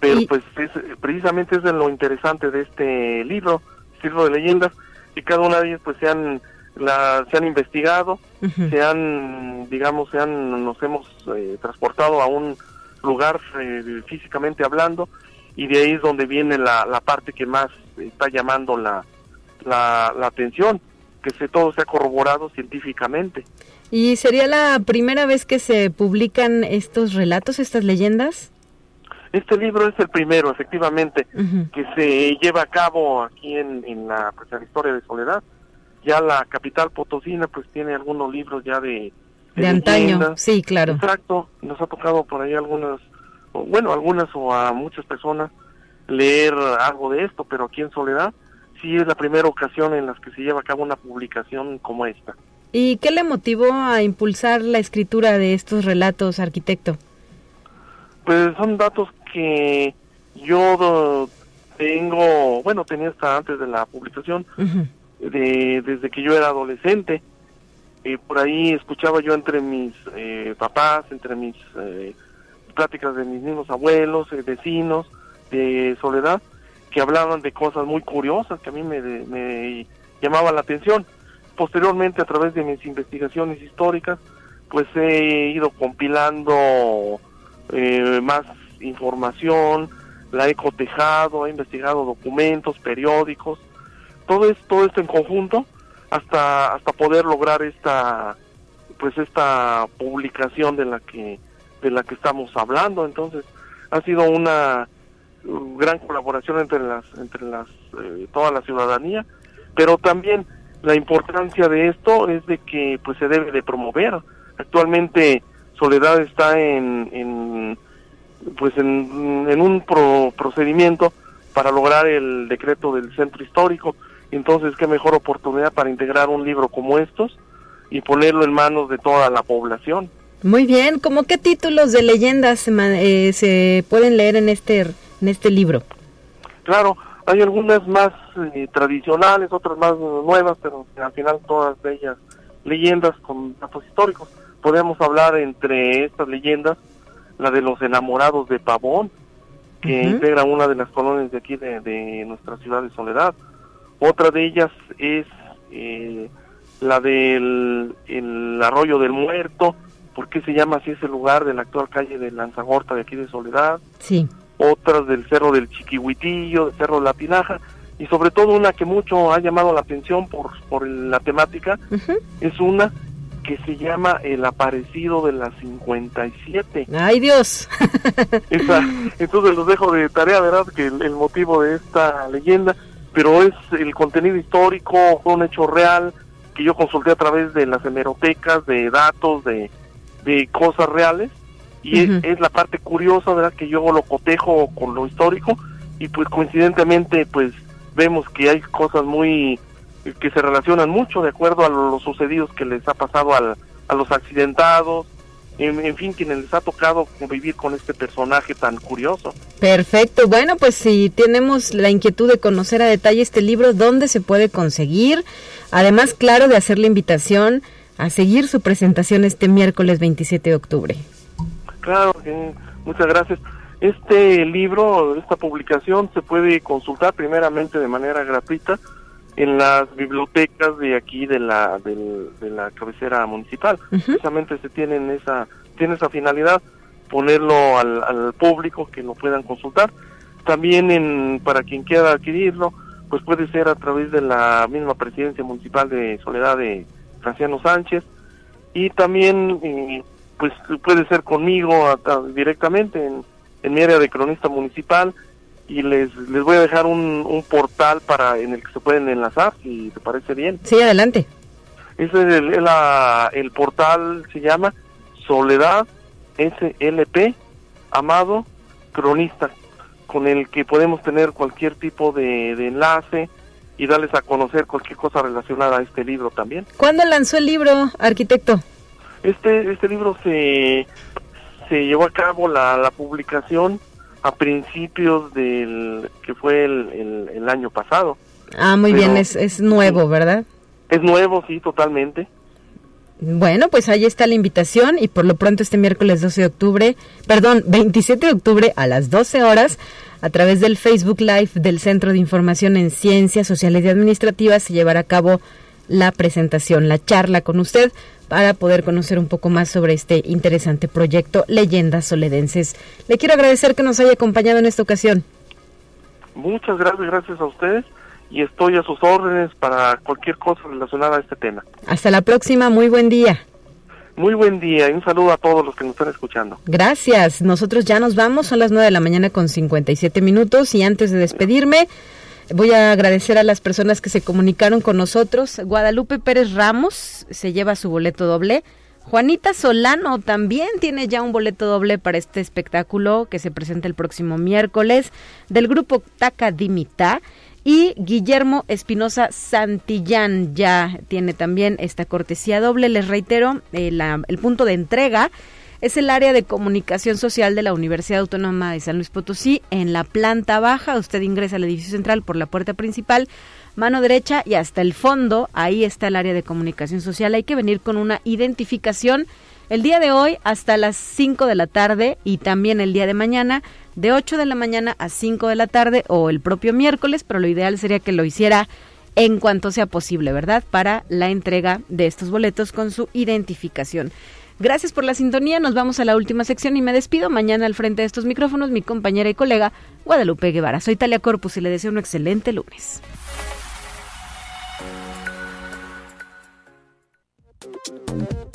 pero pues es, precisamente es de lo interesante de este libro, libro de leyendas, y cada una de ellas pues se han, la, se han investigado, se han, digamos, se han, nos hemos eh, transportado a un lugar eh, físicamente hablando, y de ahí es donde viene la, la parte que más está llamando la, la, atención, que se, todo se ha corroborado científicamente.
¿Y sería la primera vez que se publican estos relatos, estas leyendas?
Este libro es el primero, efectivamente, que se lleva a cabo aquí en, en la, pues, la historia de Soledad. Ya la capital potosina pues tiene algunos libros ya de...
De, antaño, sí, claro.
Exacto, nos ha tocado por ahí algunos bueno, algunas o a muchas personas leer algo de esto, pero aquí en Soledad sí es la primera ocasión en la que se lleva a cabo una publicación como esta.
¿Y qué le motivó a impulsar la escritura de estos relatos, arquitecto?
Pues son datos que yo tengo, bueno, tenía hasta antes de la publicación, de, desde que yo era adolescente. y por ahí escuchaba yo entre mis eh, papás, entre mis eh, pláticas de mis mismos abuelos, eh, vecinos, de Soledad que hablaban de cosas muy curiosas que a mí me, me llamaban la atención. Posteriormente, a través de mis investigaciones históricas, pues he ido compilando eh, más información, la he cotejado, he investigado documentos, periódicos, todo esto, todo esto en conjunto hasta hasta poder lograr esta pues esta publicación de la que de la que estamos hablando. Entonces ha sido una gran colaboración entre las entre las eh, toda la ciudadanía pero también la importancia de esto es de que pues se debe de promover. Actualmente Soledad está en, en pues en, en un procedimiento para lograr el decreto del centro histórico. Entonces qué mejor oportunidad para integrar un libro como estos y ponerlo en manos de toda la población
muy bien ¿cómo qué títulos de leyendas se, eh, se pueden leer en este en este libro
claro hay algunas más eh, tradicionales, otras más nuevas, pero al final todas ellas leyendas con datos históricos. Podemos hablar entre estas leyendas la de los enamorados de Pavón, que integra una de las colonias de aquí de, nuestra ciudad de Soledad. Otra de ellas es eh, la del el arroyo del muerto, ¿por qué se llama así ese lugar de la actual calle de Lanzagorta de aquí de Soledad?
Sí
otras del Cerro del Chiquihuitillo, del Cerro de la Pinaja, y sobre todo una que mucho ha llamado la atención por, por la temática, es una que se llama El Aparecido de las 57.
¡Ay, Dios! [laughs]
entonces los dejo de tarea, ¿verdad? Que el, motivo de esta leyenda, pero es el contenido histórico, fue un hecho real que yo consulté a través de las hemerotecas, de datos, de, de cosas reales, y es, la parte curiosa, ¿verdad? Que yo lo cotejo con lo histórico y pues coincidentemente pues vemos que hay cosas muy que se relacionan mucho de acuerdo a los sucedidos que les ha pasado al, a los accidentados, en, fin, quienes les ha tocado convivir con este personaje tan curioso.
Perfecto, bueno, pues si tenemos la inquietud de conocer a detalle este libro, ¿dónde se puede conseguir? Además, claro, de hacer la invitación a seguir su presentación este miércoles 27 de octubre.
Claro, muchas gracias. Este libro, esta publicación se puede consultar primeramente de manera gratuita en las bibliotecas de aquí de la de, la cabecera municipal. Precisamente se tienen esa tiene esa finalidad ponerlo al, al público que lo puedan consultar. También en para quien quiera adquirirlo, pues puede ser a través de la misma presidencia municipal de Soledad de Franciano Sánchez y también eh, pues puede ser conmigo directamente en, mi área de cronista municipal y les, les voy a dejar un, un portal para en el que se pueden enlazar, si te parece bien.
Sí, adelante.
Ese es el, el portal, se llama Soledad SLP Amado Cronista, con el que podemos tener cualquier tipo de, de enlace y darles a conocer cualquier cosa relacionada a este libro también.
¿Cuándo lanzó el libro, arquitecto?
Este, este libro se, se llevó a cabo la, la publicación a principios del que fue el, el, año pasado.
Ah, muy bien, es, es nuevo, ¿verdad?
Es nuevo, sí, totalmente.
Bueno, pues ahí está la invitación y por lo pronto este miércoles 12 de octubre, perdón, 27 de octubre a las 12 horas, a través del Facebook Live del Centro de Información en Ciencias Sociales y Administrativas se llevará a cabo la presentación, la charla con usted para poder conocer un poco más sobre este interesante proyecto Leyendas Soledenses. Le quiero agradecer que nos haya acompañado en esta ocasión.
Muchas gracias, gracias a ustedes y estoy a sus órdenes para cualquier cosa relacionada a este tema.
Hasta la próxima, muy buen día.
Muy buen día y un saludo a todos los que nos están escuchando.
Gracias, nosotros ya nos vamos, son las 9 de la mañana con 57 minutos y antes de despedirme... Voy a agradecer a las personas que se comunicaron con nosotros. Guadalupe Pérez Ramos se lleva su boleto doble. Juanita Solano también tiene ya un boleto doble para este espectáculo que se presenta el próximo miércoles del grupo Dimita Y Guillermo Espinosa Santillán ya tiene también esta cortesía doble. Les reitero, eh, el punto de entrega es el área de comunicación social de la Universidad Autónoma de San Luis Potosí en la planta baja. Usted ingresa al edificio central por la puerta principal, mano derecha y hasta el fondo, ahí está el área de comunicación social. Hay que venir con una identificación. El día de hoy hasta las 5 de la tarde y también el día de mañana de 8 de la mañana a 5 de la tarde o el propio miércoles, pero lo ideal sería que lo hiciera en cuanto sea posible, ¿verdad? Para la entrega de estos boletos con su identificación. Gracias por la sintonía, nos vamos a la última sección y me despido. Mañana al frente de estos micrófonos mi compañera y colega Guadalupe Guevara. Soy Talia Corpus y le deseo un excelente lunes.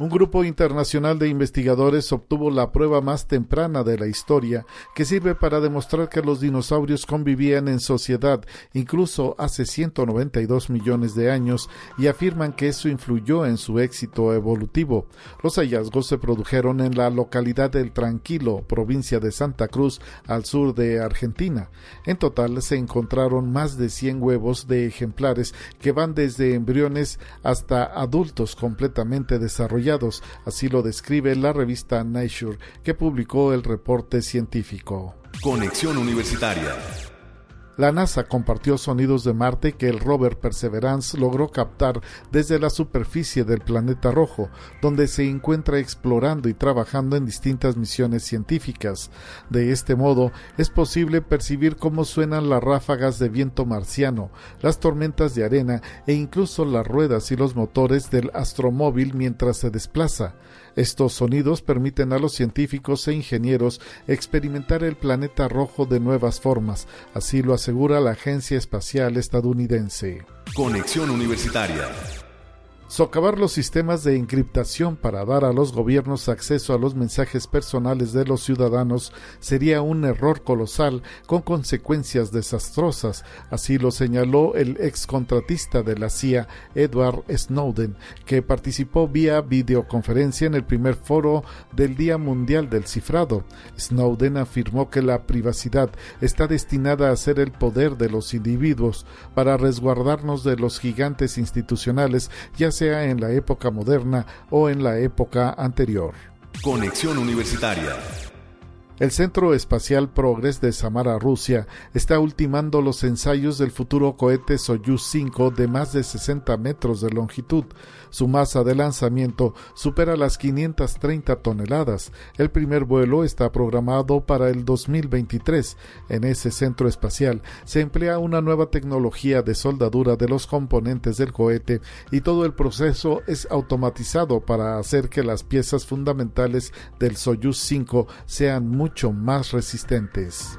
Un grupo internacional de investigadores obtuvo la prueba más temprana de la historia que sirve para demostrar que los dinosaurios convivían en sociedad incluso hace 192 millones de años y afirman que eso influyó en su éxito evolutivo. Los hallazgos se produjeron en la localidad del Tranquilo, provincia de Santa Cruz, al sur de Argentina. En total se encontraron más de 100 huevos de ejemplares que van desde embriones hasta adultos completamente desarrollados así lo describe la revista Nature, que publicó el reporte científico.
Conexión Universitaria.
La NASA compartió sonidos de Marte que el rover Perseverance logró captar desde la superficie del planeta rojo, donde se encuentra explorando y trabajando en distintas misiones científicas. De este modo, es posible percibir cómo suenan las ráfagas de viento marciano, las tormentas de arena e incluso las ruedas y los motores del astromóvil mientras se desplaza. Estos sonidos permiten a los científicos e ingenieros experimentar el planeta rojo de nuevas formas, así lo asegura la Agencia Espacial Estadounidense.
Conexión Universitaria
socavar los sistemas de encriptación para dar a los gobiernos acceso a los mensajes personales de los ciudadanos sería un error colosal con consecuencias desastrosas, así lo señaló el ex contratista de la CIA, Edward Snowden, que participó vía videoconferencia en el primer foro del Día Mundial del Cifrado. Snowden afirmó que la privacidad está destinada a ser el poder de los individuos para resguardarnos de los gigantes institucionales, ya sea en la época moderna o en la época anterior.
Conexión Universitaria
el Centro Espacial Progress de Samara, Rusia, está ultimando los ensayos del futuro cohete Soyuz 5 de más de 60 metros de longitud. Su masa de lanzamiento supera las 530 toneladas. El primer vuelo está programado para el 2023. En ese centro espacial se emplea una nueva tecnología de soldadura de los componentes del cohete y todo el proceso es automatizado para hacer que las piezas fundamentales del Soyuz 5 sean mucho más resistentes.